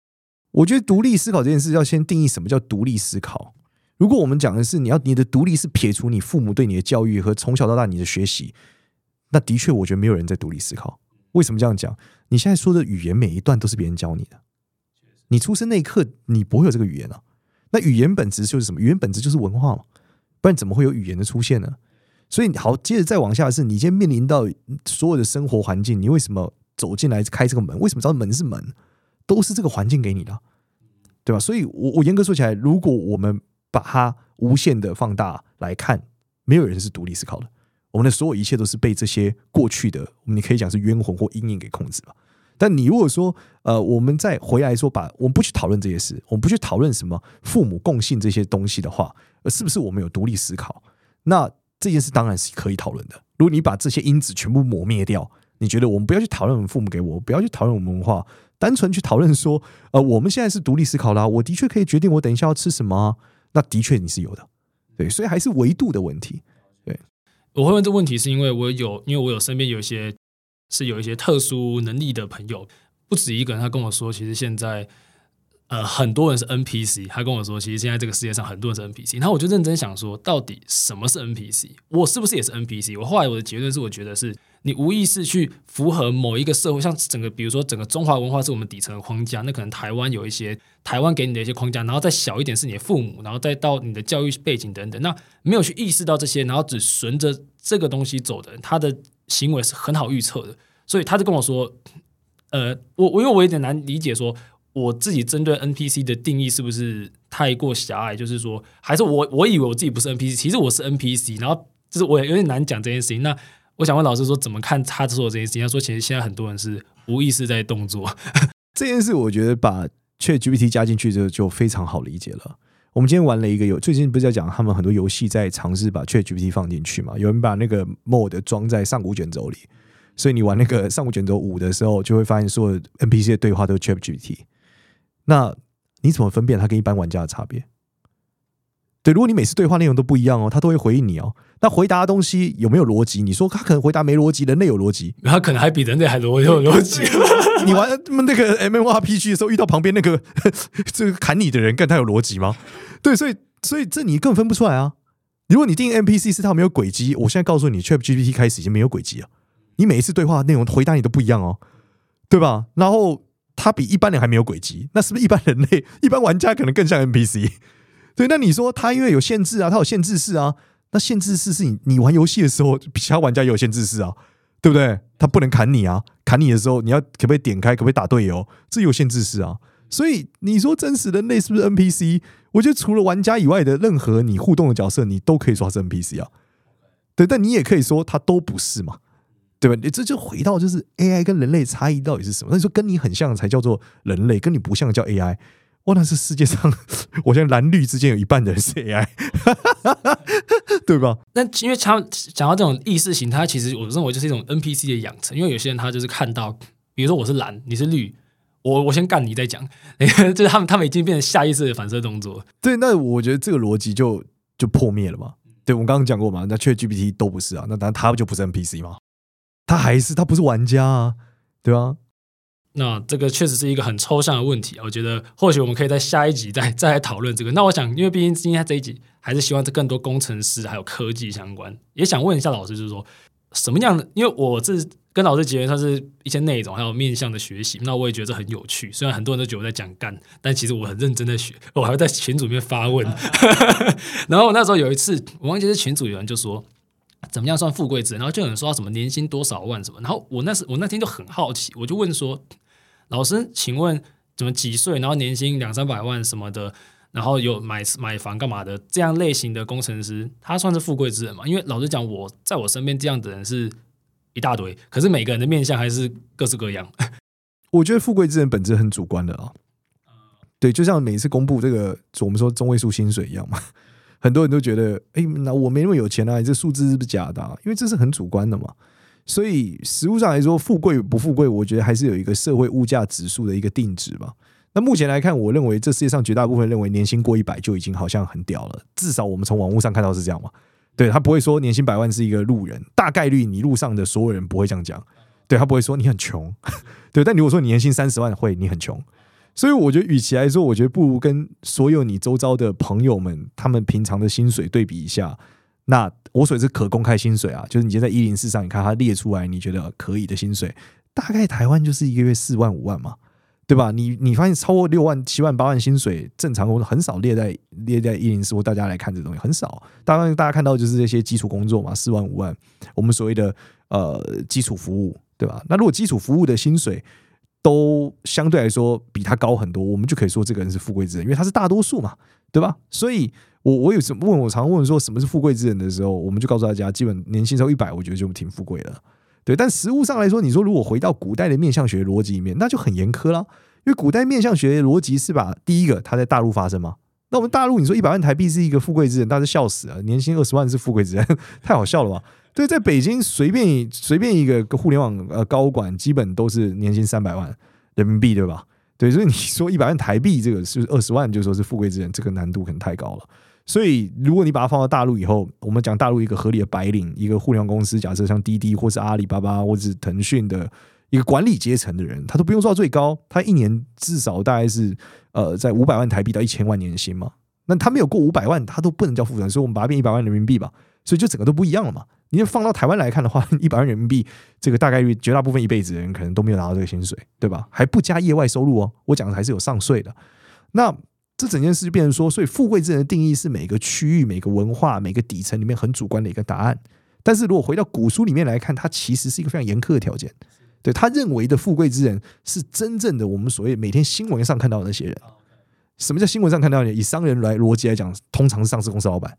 我觉得独立思考这件事要先定义什么叫独立思考。如果我们讲的是你要你的独立是撇除你父母对你的教育和从小到大你的学习，那的确我觉得没有人在独立思考。为什么这样讲？你现在说的语言每一段都是别人教你的，你出生那一刻你不会有这个语言啊。那语言本质就是什么？语言本质就是文化嘛，不然怎么会有语言的出现呢？所以好，接着再往下的是，你今天面临到所有的生活环境，你为什么走进来开这个门？为什么知道门是门？都是这个环境给你的，对吧？所以，我我严格说起来，如果我们把它无限的放大来看，没有人是独立思考的，我们的所有一切都是被这些过去的，你可以讲是冤魂或阴影给控制了。但你如果说，呃，我们再回来说，把我们不去讨论这些事，我们不去讨论什么父母共性这些东西的话，是不是我们有独立思考？那这件事当然是可以讨论的。如果你把这些因子全部抹灭掉，你觉得我们不要去讨论我们父母给我，不要去讨论我们文化，单纯去讨论说，呃，我们现在是独立思考啦，我的确可以决定我等一下要吃什么，那的确你是有的，对，所以还是维度的问题。我会问这问题，是因为我有，因为我有身边有一些。是有一些特殊能力的朋友，不止一个人。他跟我说，其实现在，呃，很多人是 NPC。他跟我说，其实现在这个世界上很多人是 NPC。然后我就认真想说，到底什么是 NPC？我是不是也是 NPC？我后来我的结论是，我觉得是你无意识去符合某一个社会，像整个，比如说整个中华文化是我们底层的框架，那可能台湾有一些台湾给你的一些框架，然后再小一点是你的父母，然后再到你的教育背景等等。那没有去意识到这些，然后只循着这个东西走的，他的。行为是很好预测的，所以他就跟我说：“呃，我我因为我有点难理解，说我自己针对 NPC 的定义是不是太过狭隘？就是说，还是我我以为我自己不是 NPC，其实我是 NPC。然后就是我有点难讲这件事情。那我想问老师说，怎么看他说的这件事情？他说，其实现在很多人是无意识在动作 这件事。我觉得把 ChatGPT 加进去之后，就非常好理解了。”我们今天玩了一个游，最近不是在讲他们很多游戏在尝试把 ChatGPT 放进去嘛？有人把那个 Mod 装在上古卷轴里，所以你玩那个上古卷轴五的时候，就会发现所有 NPC 的对话都是 ChatGPT。那你怎么分辨它跟一般玩家的差别？对，如果你每次对话内容都不一样哦，它都会回应你哦。那回答的东西有没有逻辑？你说他可能回答没逻辑，人类有逻辑，他可能还比人类还逻有逻辑。你玩那个 MMORPG 的时候，遇到旁边那个 这个砍你的人，跟他有逻辑吗？对，所以所以这你根本分不出来啊。如果你定 NPC 是他没有轨迹，我现在告诉你，ChatGPT 开始已经没有轨迹了。你每一次对话内容回答你都不一样哦，对吧？然后他比一般人还没有轨迹，那是不是一般人类、一般玩家可能更像 NPC？对，那你说他因为有限制啊，他有限制式啊，那限制式是你你玩游戏的时候，其他玩家也有限制式啊，对不对？他不能砍你啊，砍你的时候你要可不可以点开，可不可以打队友，这有限制式啊。所以你说真实人类是不是 NPC？我觉得除了玩家以外的任何你互动的角色，你都可以说他是 NPC 啊。对，但你也可以说他都不是嘛，对吧？你这就回到就是 AI 跟人类差异到底是什么？那你说跟你很像才叫做人类，跟你不像叫 AI。哇，那是世界上，我现在蓝绿之间有一半的人是 AI，对吧？那因为他讲到这种意识形态，其实我认为就是一种 NPC 的养成。因为有些人他就是看到，比如说我是蓝，你是绿，我我先干你再讲，就是他们他们已经变成下意识的反射动作。对，那我觉得这个逻辑就就破灭了嘛。对，我们刚刚讲过嘛，那 ChatGPT 都不是啊，那当然他就不是 NPC 嘛，他还是他不是玩家啊，对吧？那这个确实是一个很抽象的问题，我觉得或许我们可以在下一集再再来讨论这个。那我想，因为毕竟今天这一集还是希望这更多工程师还有科技相关，也想问一下老师，就是说什么样的？因为我这跟老师结缘，算是一些内容还有面向的学习，那我也觉得这很有趣。虽然很多人都觉得我在讲干，但其实我很认真的学，我还会在群组里面发问。然后那时候有一次，我忘记是群组有人就说。怎么样算富贵之人？然后就有人说什么年薪多少万什么？然后我那时我那天就很好奇，我就问说：“老师，请问怎么几岁？然后年薪两三百万什么的？然后有买买房干嘛的？这样类型的工程师，他算是富贵之人嘛？因为老实讲，我在我身边这样的人是一大堆，可是每个人的面相还是各式各样。我觉得富贵之人本质很主观的啊。对，就像每次公布这个我们说中位数薪水一样嘛。”很多人都觉得，哎，那我没那么有钱啊，这数字是不是假的啊？因为这是很主观的嘛。所以实物上来说，富贵不富贵，我觉得还是有一个社会物价指数的一个定值吧。那目前来看，我认为这世界上绝大部分认为年薪过一百就已经好像很屌了。至少我们从网络上看到是这样嘛。对，他不会说年薪百万是一个路人，大概率你路上的所有人不会这样讲。对，他不会说你很穷，对。但如果说你年薪三十万，会你很穷。所以我觉得，与其来说，我觉得不如跟所有你周遭的朋友们，他们平常的薪水对比一下。那我所谓是可公开薪水啊，就是你现在一零四上，你看他列出来，你觉得可以的薪水，大概台湾就是一个月四万五万嘛，对吧？你你发现超过六万、七万、八万薪水，正常工作很少列在列在一零四，或大家来看这东西很少。当然，大家看到就是这些基础工作嘛，四万五万，我们所谓的呃基础服务，对吧？那如果基础服务的薪水，都相对来说比他高很多，我们就可以说这个人是富贵之人，因为他是大多数嘛，对吧？所以，我我有什么问我常问说什么是富贵之人的时候，我们就告诉大家，基本年薪超一百，我觉得就挺富贵的，对。但实物上来说，你说如果回到古代的面相学逻辑里面，那就很严苛了，因为古代面相学逻辑是把第一个他在大陆发生嘛，那我们大陆你说一百万台币是一个富贵之人，大家笑死了，年薪二十万是富贵之人，太好笑了吧？对，在北京随便随便一个互联网呃高管，基本都是年薪三百万人民币，对吧？对，所以你说一百万台币，这个是二十万，就说是富贵之人，这个难度可能太高了。所以如果你把它放到大陆以后，我们讲大陆一个合理的白领，一个互联网公司，假设像滴滴或是阿里巴巴或是腾讯的一个管理阶层的人，他都不用做到最高，他一年至少大概是呃在五百万台币到一千万年薪嘛。那他没有过五百万，他都不能叫富人，所以我们把它变一百万人民币吧。所以就整个都不一样了嘛。你就放到台湾来看的话，一百万人民币，这个大概率绝大部分一辈子的人可能都没有拿到这个薪水，对吧？还不加业外收入哦。我讲的还是有上税的。那这整件事就变成说，所以富贵之人的定义是每个区域、每个文化、每个底层里面很主观的一个答案。但是如果回到古书里面来看，它其实是一个非常严苛的条件。对，他认为的富贵之人是真正的我们所谓每天新闻上看到的那些人。什么叫新闻上看到的？以商人来逻辑来讲，通常是上市公司老板。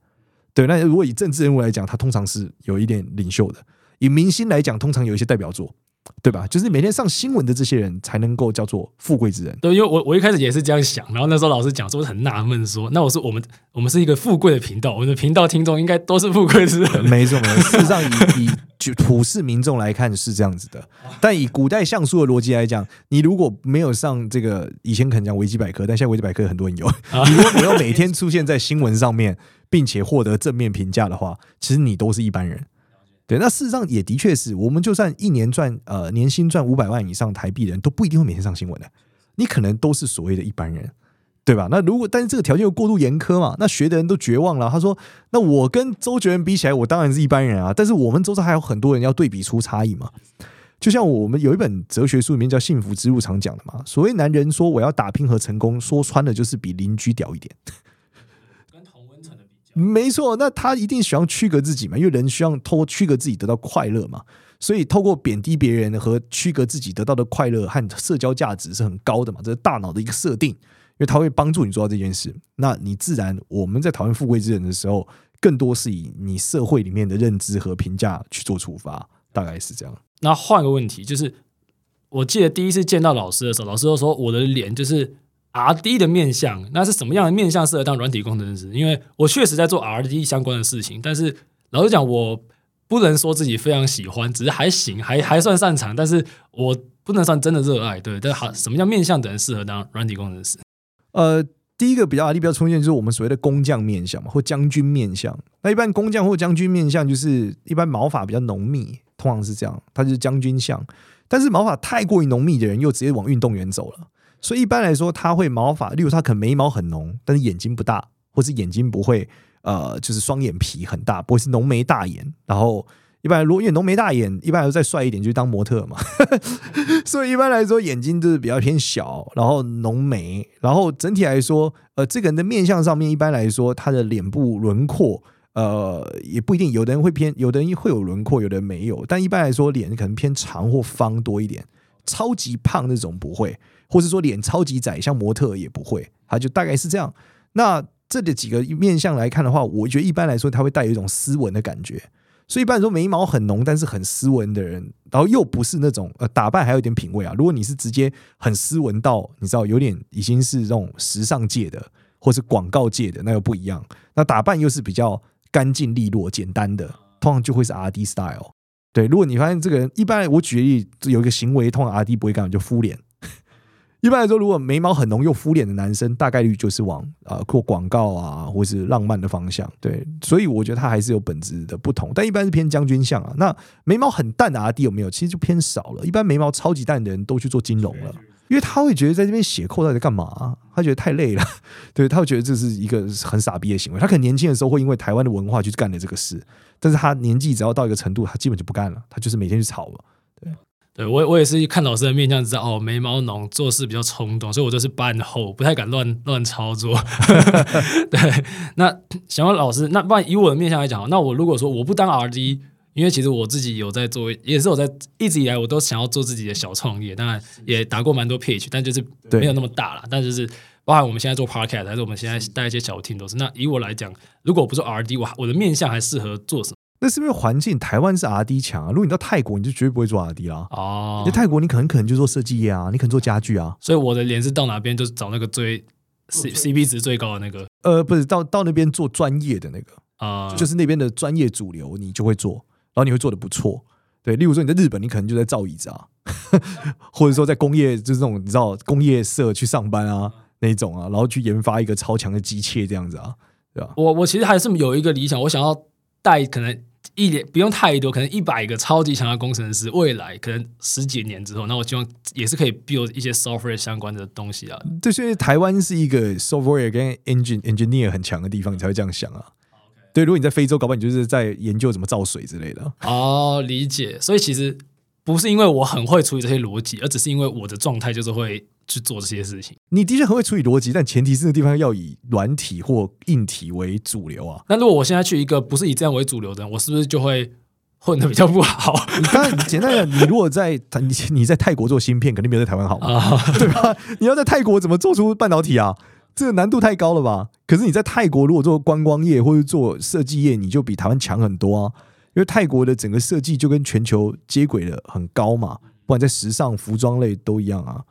对，那如果以政治人物来讲，他通常是有一点领袖的；以明星来讲，通常有一些代表作。对吧？就是每天上新闻的这些人才能够叫做富贵之人。对，因为我我一开始也是这样想，然后那时候老师讲说，我很纳闷，说那我说我们我们是一个富贵的频道，我们的频道听众应该都是富贵之人。没错，没错。事实上以，以以普世民众来看是这样子的，但以古代相书的逻辑来讲，你如果没有上这个，以前可能讲维基百科，但现在维基百科很多人有。你如果没有每天出现在新闻上面，并且获得正面评价的话，其实你都是一般人。对，那事实上也的确是我们就算一年赚呃年薪赚五百万以上台币的人都不一定会每天上新闻的，你可能都是所谓的一般人，对吧？那如果但是这个条件又过度严苛嘛，那学的人都绝望了。他说：“那我跟周杰伦比起来，我当然是一般人啊。但是我们周遭还有很多人要对比出差异嘛。就像我们有一本哲学书里面叫《幸福之路》常讲的嘛，所谓男人说我要打拼和成功，说穿了就是比邻居屌一点。”没错，那他一定喜欢区隔自己嘛，因为人需要透过区隔自己得到快乐嘛。所以透过贬低别人和区隔自己得到的快乐和社交价值是很高的嘛，这是大脑的一个设定，因为它会帮助你做到这件事。那你自然我们在讨论富贵之人的时候，更多是以你社会里面的认知和评价去做出发，大概是这样。那换个问题，就是我记得第一次见到老师的时候，老师就说我的脸就是 R D 的面相，那是什么样的面相适合当软体工程师？因为我确实在做 R D 相关的事情，但是老实讲我。不能说自己非常喜欢，只是还行，还还算擅长，但是我不能算真的热爱。对，但好，什么叫面相的人适合当软体工程师？呃，第一个比较比较出现就是我们所谓的工匠面相嘛，或将军面相。那一般工匠或将军面相就是一般毛发比较浓密，通常是这样，他就是将军相。但是毛发太过于浓密的人，又直接往运动员走了。所以一般来说，他会毛发，例如他可能眉毛很浓，但是眼睛不大，或是眼睛不会。呃，就是双眼皮很大，不会是浓眉大眼。然后一般如果因为浓眉大眼，一般来说再帅一点就当模特嘛。所以一般来说眼睛就是比较偏小，然后浓眉，然后整体来说，呃，这个人的面相上面一般来说他的脸部轮廓，呃，也不一定，有的人会偏，有的人会有轮廓，有的人没有。但一般来说脸可能偏长或方多一点，超级胖那种不会，或是说脸超级窄像模特也不会，他就大概是这样。那这里几个面相来看的话，我觉得一般来说，他会带有一种斯文的感觉。所以一般来说，眉毛很浓但是很斯文的人，然后又不是那种呃打扮还有点品味啊。如果你是直接很斯文到你知道有点已经是这种时尚界的或是广告界的，那又不一样。那打扮又是比较干净利落、简单的，通常就会是 RD style。对，如果你发现这个人一般，我举例有一个行为，通常 RD 不会干，就敷脸。一般来说，如果眉毛很浓又敷脸的男生，大概率就是往啊做广告啊，或是浪漫的方向。对，所以我觉得他还是有本质的不同，但一般是偏将军相啊。那眉毛很淡的阿弟有没有？其实就偏少了。一般眉毛超级淡的人都去做金融了，因为他会觉得在这边写扣到底干嘛啊？他觉得太累了，对，他会觉得这是一个很傻逼的行为。他可能年轻的时候会因为台湾的文化去干了这个事，但是他年纪只要到一个程度，他基本就不干了，他就是每天去炒了。对。我我也是看老师的面相知道哦，眉毛浓，做事比较冲动，所以我就是半后不太敢乱乱操作。对，那想问老师，那不然以我的面相来讲，那我如果说我不当 RD，因为其实我自己有在做，也是我在一直以来我都想要做自己的小创业，当然也打过蛮多 pitch，但就是没有那么大了。但就是包含我们现在做 podcast，还是我们现在带一些小 team 都是。那以我来讲，如果我不做 RD，我我的面相还适合做什么？那是不是环境？台湾是 R D 强啊。如果你到泰国，你就绝对不会做 R D 啦。哦，在泰国，你可能可能就做设计业啊，你可能做家具啊。所以我的脸是到哪边就是找那个最 C C P 值最高的那个。呃，不是到到那边做专业的那个啊，呃、就是那边的专业主流，你就会做，然后你会做的不错。对，例如说你在日本，你可能就在造椅子啊，或者说在工业就是这种你知道工业社去上班啊那一种啊，然后去研发一个超强的机械这样子啊，对吧？我我其实还是有一个理想，我想要带可能。一年不用太多，可能一百个超级强的工程师，未来可能十几年之后，那我希望也是可以 build 一些 software 相关的东西啊。对，所以台湾是一个 software 跟 engine engineer 很强的地方，你才会这样想啊。对，如果你在非洲，搞不好你就是在研究怎么造水之类的。哦，理解。所以其实不是因为我很会处理这些逻辑，而只是因为我的状态就是会。去做这些事情，你的确很会处理逻辑，但前提是那地方要以软体或硬体为主流啊。那如果我现在去一个不是以这样为主流的人，我是不是就会混的比较不好？你当然简单讲，你如果在你你在泰国做芯片，肯定没有在台湾好嘛，对吧？你要在泰国怎么做出半导体啊？这个难度太高了吧？可是你在泰国如果做观光业或者做设计业，你就比台湾强很多啊。因为泰国的整个设计就跟全球接轨的很高嘛，不管在时尚、服装类都一样啊。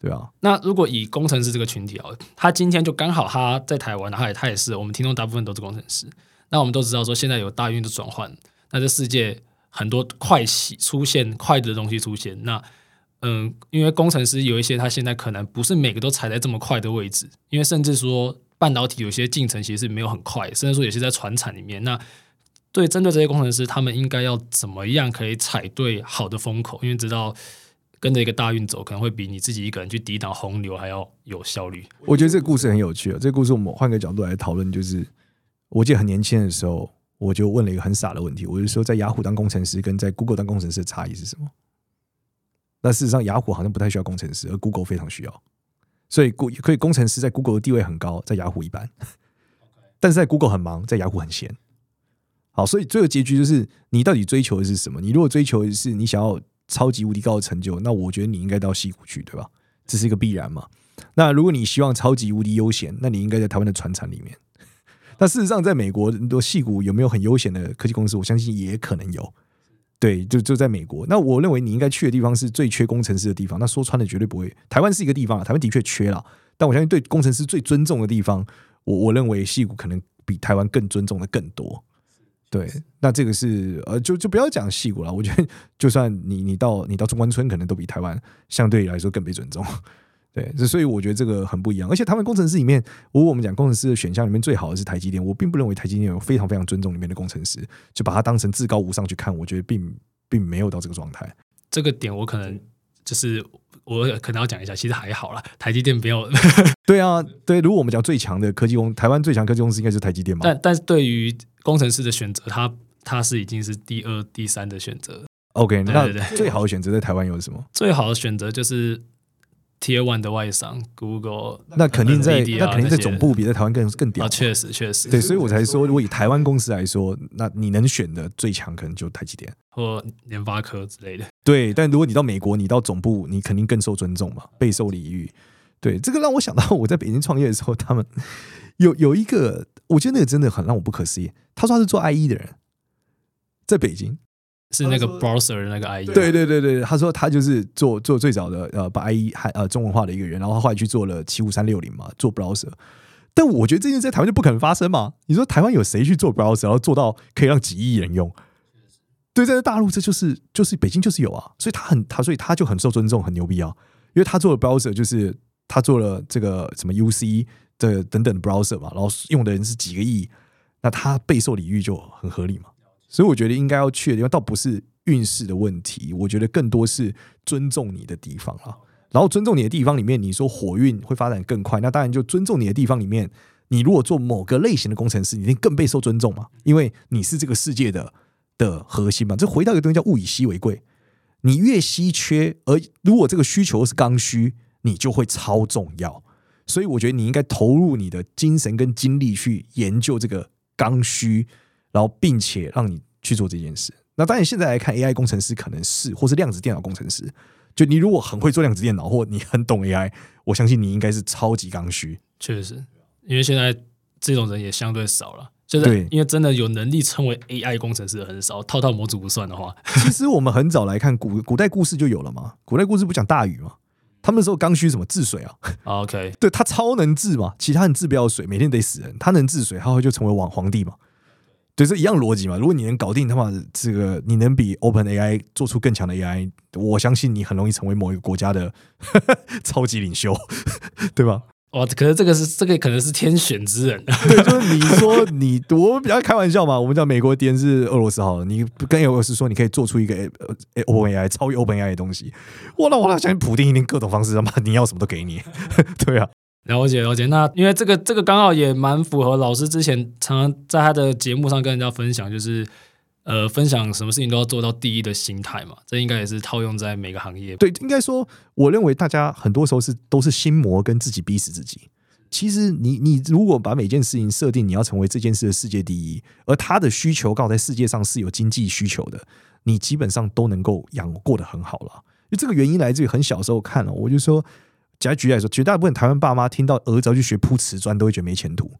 对啊，那如果以工程师这个群体啊，他今天就刚好他在台湾，他也他也是我们听众大部分都是工程师。那我们都知道说，现在有大运的转换，那这世界很多快起出现快的东西出现。那嗯，因为工程师有一些他现在可能不是每个都踩在这么快的位置，因为甚至说半导体有些进程其实是没有很快，甚至说也是在船产里面。那对针对这些工程师，他们应该要怎么样可以踩对好的风口？因为知道。跟着一个大运走，可能会比你自己一个人去抵挡洪流还要有效率。我觉得这个故事很有趣啊！这个故事我们换个角度来讨论，就是我记得很年轻的时候，我就问了一个很傻的问题，我就说，在雅虎当工程师跟在 Google 当工程师的差异是什么？那事实上，雅虎好像不太需要工程师，而 Google 非常需要。所以，可以工程师在 Google 的地位很高，在雅虎一般。但是在 Google 很忙，在雅虎很闲。好，所以最后结局就是你到底追求的是什么？你如果追求的是你想要超级无敌高的成就，那我觉得你应该到矽谷去，对吧？这是一个必然嘛。那如果你希望超级无敌悠闲，那你应该在台湾的船厂里面。那事实上，在美国，很多戏谷有没有很悠闲的科技公司？我相信也可能有。对，就就在美国。那我认为你应该去的地方是最缺工程师的地方。那说穿了，绝对不会。台湾是一个地方，台湾的确缺了。但我相信，对工程师最尊重的地方，我我认为戏谷可能比台湾更尊重的更多。对，那这个是呃，就就不要讲矽谷了。我觉得，就算你你到你到中关村，可能都比台湾相对来说更被尊重。对，所以我觉得这个很不一样。而且，他们工程师里面，如果我们讲工程师的选项里面最好的是台积电，我并不认为台积电有非常非常尊重里面的工程师，就把它当成至高无上去看。我觉得并并没有到这个状态。这个点我可能就是我可能要讲一下，其实还好啦，台积电没有。对啊，对。如果我们讲最强的科技公，台湾最强科技公司应该是台积电嘛？但但是对于工程师的选择，他他是已经是第二、第三的选择。OK，那最好的选择在台湾有什么？最好的选择就是。Tier One 的外商，Google，那肯定在那肯定在总部比在台湾更更屌。确实确实，对，所以我才说，如果以台湾公司来说，那你能选的最强可能就台积电或联发科之类的。对，但如果你到美国，你到总部，你肯定更受尊重嘛，备受礼遇。对，这个让我想到我在北京创业的时候，他们有有一个，我觉得那个真的很让我不可思议。他说他是做 IE 的人，在北京。是那个 browser 的那个 IE，对对对对，他说他就是做做最早的呃把 IE 还呃中文化的一个人，然后他后来去做了七五三六零嘛，做 browser。但我觉得这件事在台湾就不可能发生嘛。你说台湾有谁去做 browser，然后做到可以让几亿人用？对，在大陆这就是就是北京就是有啊，所以他很他所以他就很受尊重，很牛逼啊，因为他做的 browser 就是他做了这个什么 UC 的等等 browser 嘛，然后用的人是几个亿，那他备受礼遇就很合理嘛。所以我觉得应该要去的地方，倒不是运势的问题，我觉得更多是尊重你的地方了。然后尊重你的地方里面，你说火运会发展更快，那当然就尊重你的地方里面，你如果做某个类型的工程师，你一定更备受尊重嘛，因为你是这个世界的的核心嘛。这回到一个东西叫物以稀为贵，你越稀缺，而如果这个需求是刚需，你就会超重要。所以我觉得你应该投入你的精神跟精力去研究这个刚需。然后，并且让你去做这件事。那当然，现在来看，AI 工程师可能是，或是量子电脑工程师。就你如果很会做量子电脑，或你很懂 AI，我相信你应该是超级刚需。确实，因为现在这种人也相对少了。就是因为真的有能力称为 AI 工程师的很少，套套模组不算的话。其实我们很早来看古古代故事就有了嘛。古代故事不讲大禹嘛？他们那时候刚需什么治水啊？OK，对，他超能治嘛，其他人治不了水，每天得死人，他能治水，他会就成为王皇帝嘛。对，这一样逻辑嘛。如果你能搞定他妈这个，你能比 Open AI 做出更强的 AI，我相信你很容易成为某一个国家的 超级领袖，对吧？哦，可是这个是这个可能是天选之人。对，就是你说你，我比较开玩笑嘛。我们讲美国敌人是俄罗斯好了，你跟俄罗斯说你可以做出一个 Open AI 超越 Open AI 的东西，哇，那我相信普丁一定各种方式，他妈你要什么都给你。对啊。了解了解，那因为这个这个刚好也蛮符合老师之前常常在他的节目上跟人家分享，就是呃分享什么事情都要做到第一的心态嘛，这应该也是套用在每个行业。对，应该说，我认为大家很多时候是都是心魔跟自己逼死自己。其实你你如果把每件事情设定你要成为这件事的世界第一，而他的需求刚好在世界上是有经济需求的，你基本上都能够养过得很好了。就这个原因来自于很小时候看了，我就说。假举例来说，绝大部分台湾爸妈听到儿子要去学铺瓷砖，都会觉得没前途。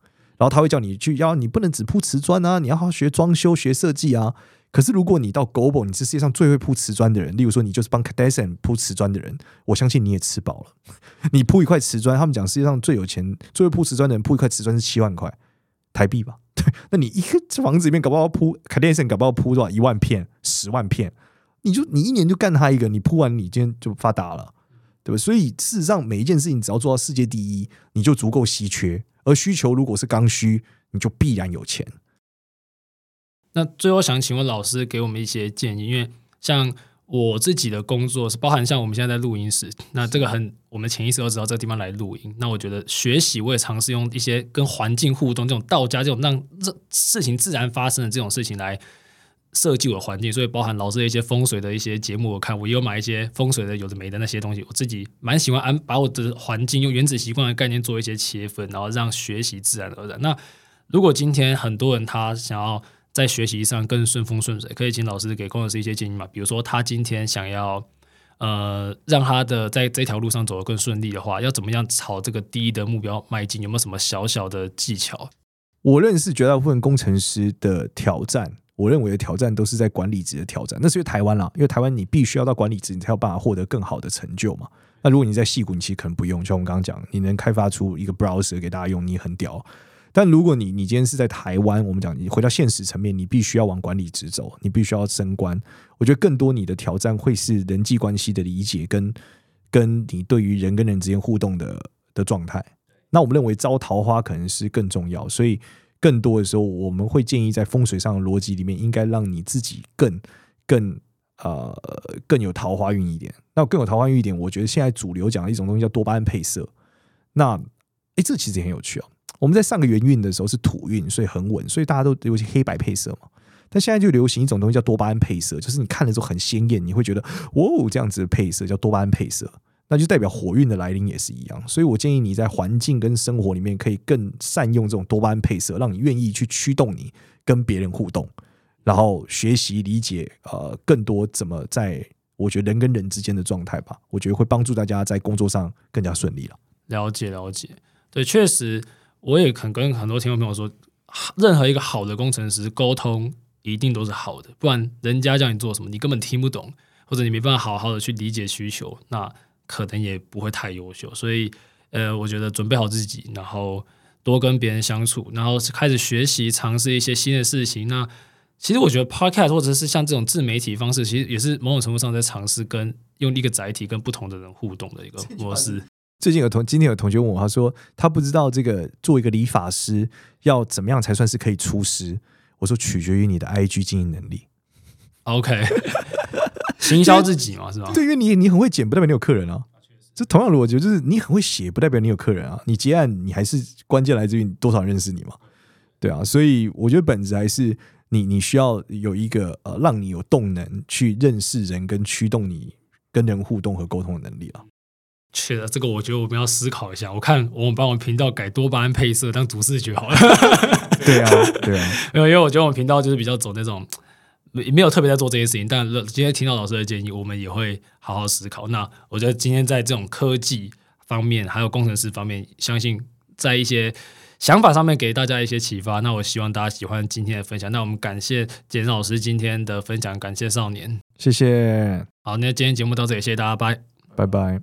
然后他会叫你去，要你不能只铺瓷砖啊，你要好好学装修、学设计啊。可是如果你到 Global，你是世界上最会铺瓷砖的人，例如说你就是帮 Cadison 铺瓷砖的人，我相信你也吃饱了。你铺一块瓷砖，他们讲世界上最有钱、最会铺瓷砖的人，铺一块瓷砖是七万块台币吧？对，那你一个房子里面搞不好铺 Cadison，搞不好铺多少一万片、十万片，你就你一年就干他一个，你铺完你今天就发达了。对吧？所以事实上，每一件事情只要做到世界第一，你就足够稀缺。而需求如果是刚需，你就必然有钱。那最后想请问老师给我们一些建议，因为像我自己的工作是包含像我们现在在录音室，那这个很我们潜意识都知道这个地方来录音。那我觉得学习我也尝试用一些跟环境互动这种道家这种让这事情自然发生的这种事情来。设计我的环境，所以包含老师的一些风水的一些节目，我看我也有买一些风水的有的没的那些东西，我自己蛮喜欢安把我的环境用原子习惯的概念做一些切分，然后让学习自然而然。那如果今天很多人他想要在学习上更顺风顺水，可以请老师给工程师一些建议嘛？比如说他今天想要呃让他的在这条路上走得更顺利的话，要怎么样朝这个第一的目标迈进？有没有什么小小的技巧？我认识绝大部分工程师的挑战，我认为的挑战都是在管理职的挑战。那是因为台湾啦，因为台湾你必须要到管理职，你才有办法获得更好的成就嘛。那如果你在细谷，你其实可能不用。像我们刚刚讲，你能开发出一个 browser 给大家用，你很屌。但如果你你今天是在台湾，我们讲你回到现实层面，你必须要往管理职走，你必须要升官。我觉得更多你的挑战会是人际关系的理解，跟跟你对于人跟人之间互动的的状态。那我们认为招桃花可能是更重要，所以更多的时候我们会建议在风水上的逻辑里面，应该让你自己更更呃更有桃花运一点。那更有桃花运一点，我觉得现在主流讲的一种东西叫多巴胺配色。那哎，这其实也很有趣啊。我们在上个元运的时候是土运，所以很稳，所以大家都流行黑白配色嘛。但现在就流行一种东西叫多巴胺配色，就是你看的时候很鲜艳，你会觉得哦，这样子的配色叫多巴胺配色。那就代表火运的来临也是一样，所以我建议你在环境跟生活里面可以更善用这种多巴胺配色，让你愿意去驱动你跟别人互动，然后学习理解呃更多怎么在我觉得人跟人之间的状态吧，我觉得会帮助大家在工作上更加顺利了。了解了解，对，确实我也肯跟很多听众朋友说，任何一个好的工程师沟通一定都是好的，不然人家叫你做什么，你根本听不懂，或者你没办法好好的去理解需求，那。可能也不会太优秀，所以呃，我觉得准备好自己，然后多跟别人相处，然后开始学习，尝试一些新的事情。那其实我觉得 Podcast 或者是像这种自媒体方式，其实也是某种程度上在尝试跟用一个载体跟不同的人互动的一个模式。最近有同今天有同学问我，他说他不知道这个做一个理发师要怎么样才算是可以出师。我说取决于你的 IG 经营能力。OK。行销自己嘛，是吧？对，因为你你很会剪，不代表你有客人啊。这同样的逻辑就是你很会写，不代表你有客人啊。你结案，你还是关键来自于多少人认识你嘛？对啊，所以我觉得本质还是你你需要有一个呃，让你有动能去认识人跟驱动你跟人互动和沟通的能力啊。是的，这个我觉得我们要思考一下。我看我们把我们频道改多巴胺配色当主视觉好了。对啊，对啊，没有，因为我觉得我们频道就是比较走那种。没没有特别在做这些事情，但今天听到老师的建议，我们也会好好思考。那我觉得今天在这种科技方面，还有工程师方面，相信在一些想法上面给大家一些启发。那我希望大家喜欢今天的分享。那我们感谢简老师今天的分享，感谢少年，谢谢。好，那今天节目到这里，谢谢大家，拜拜拜。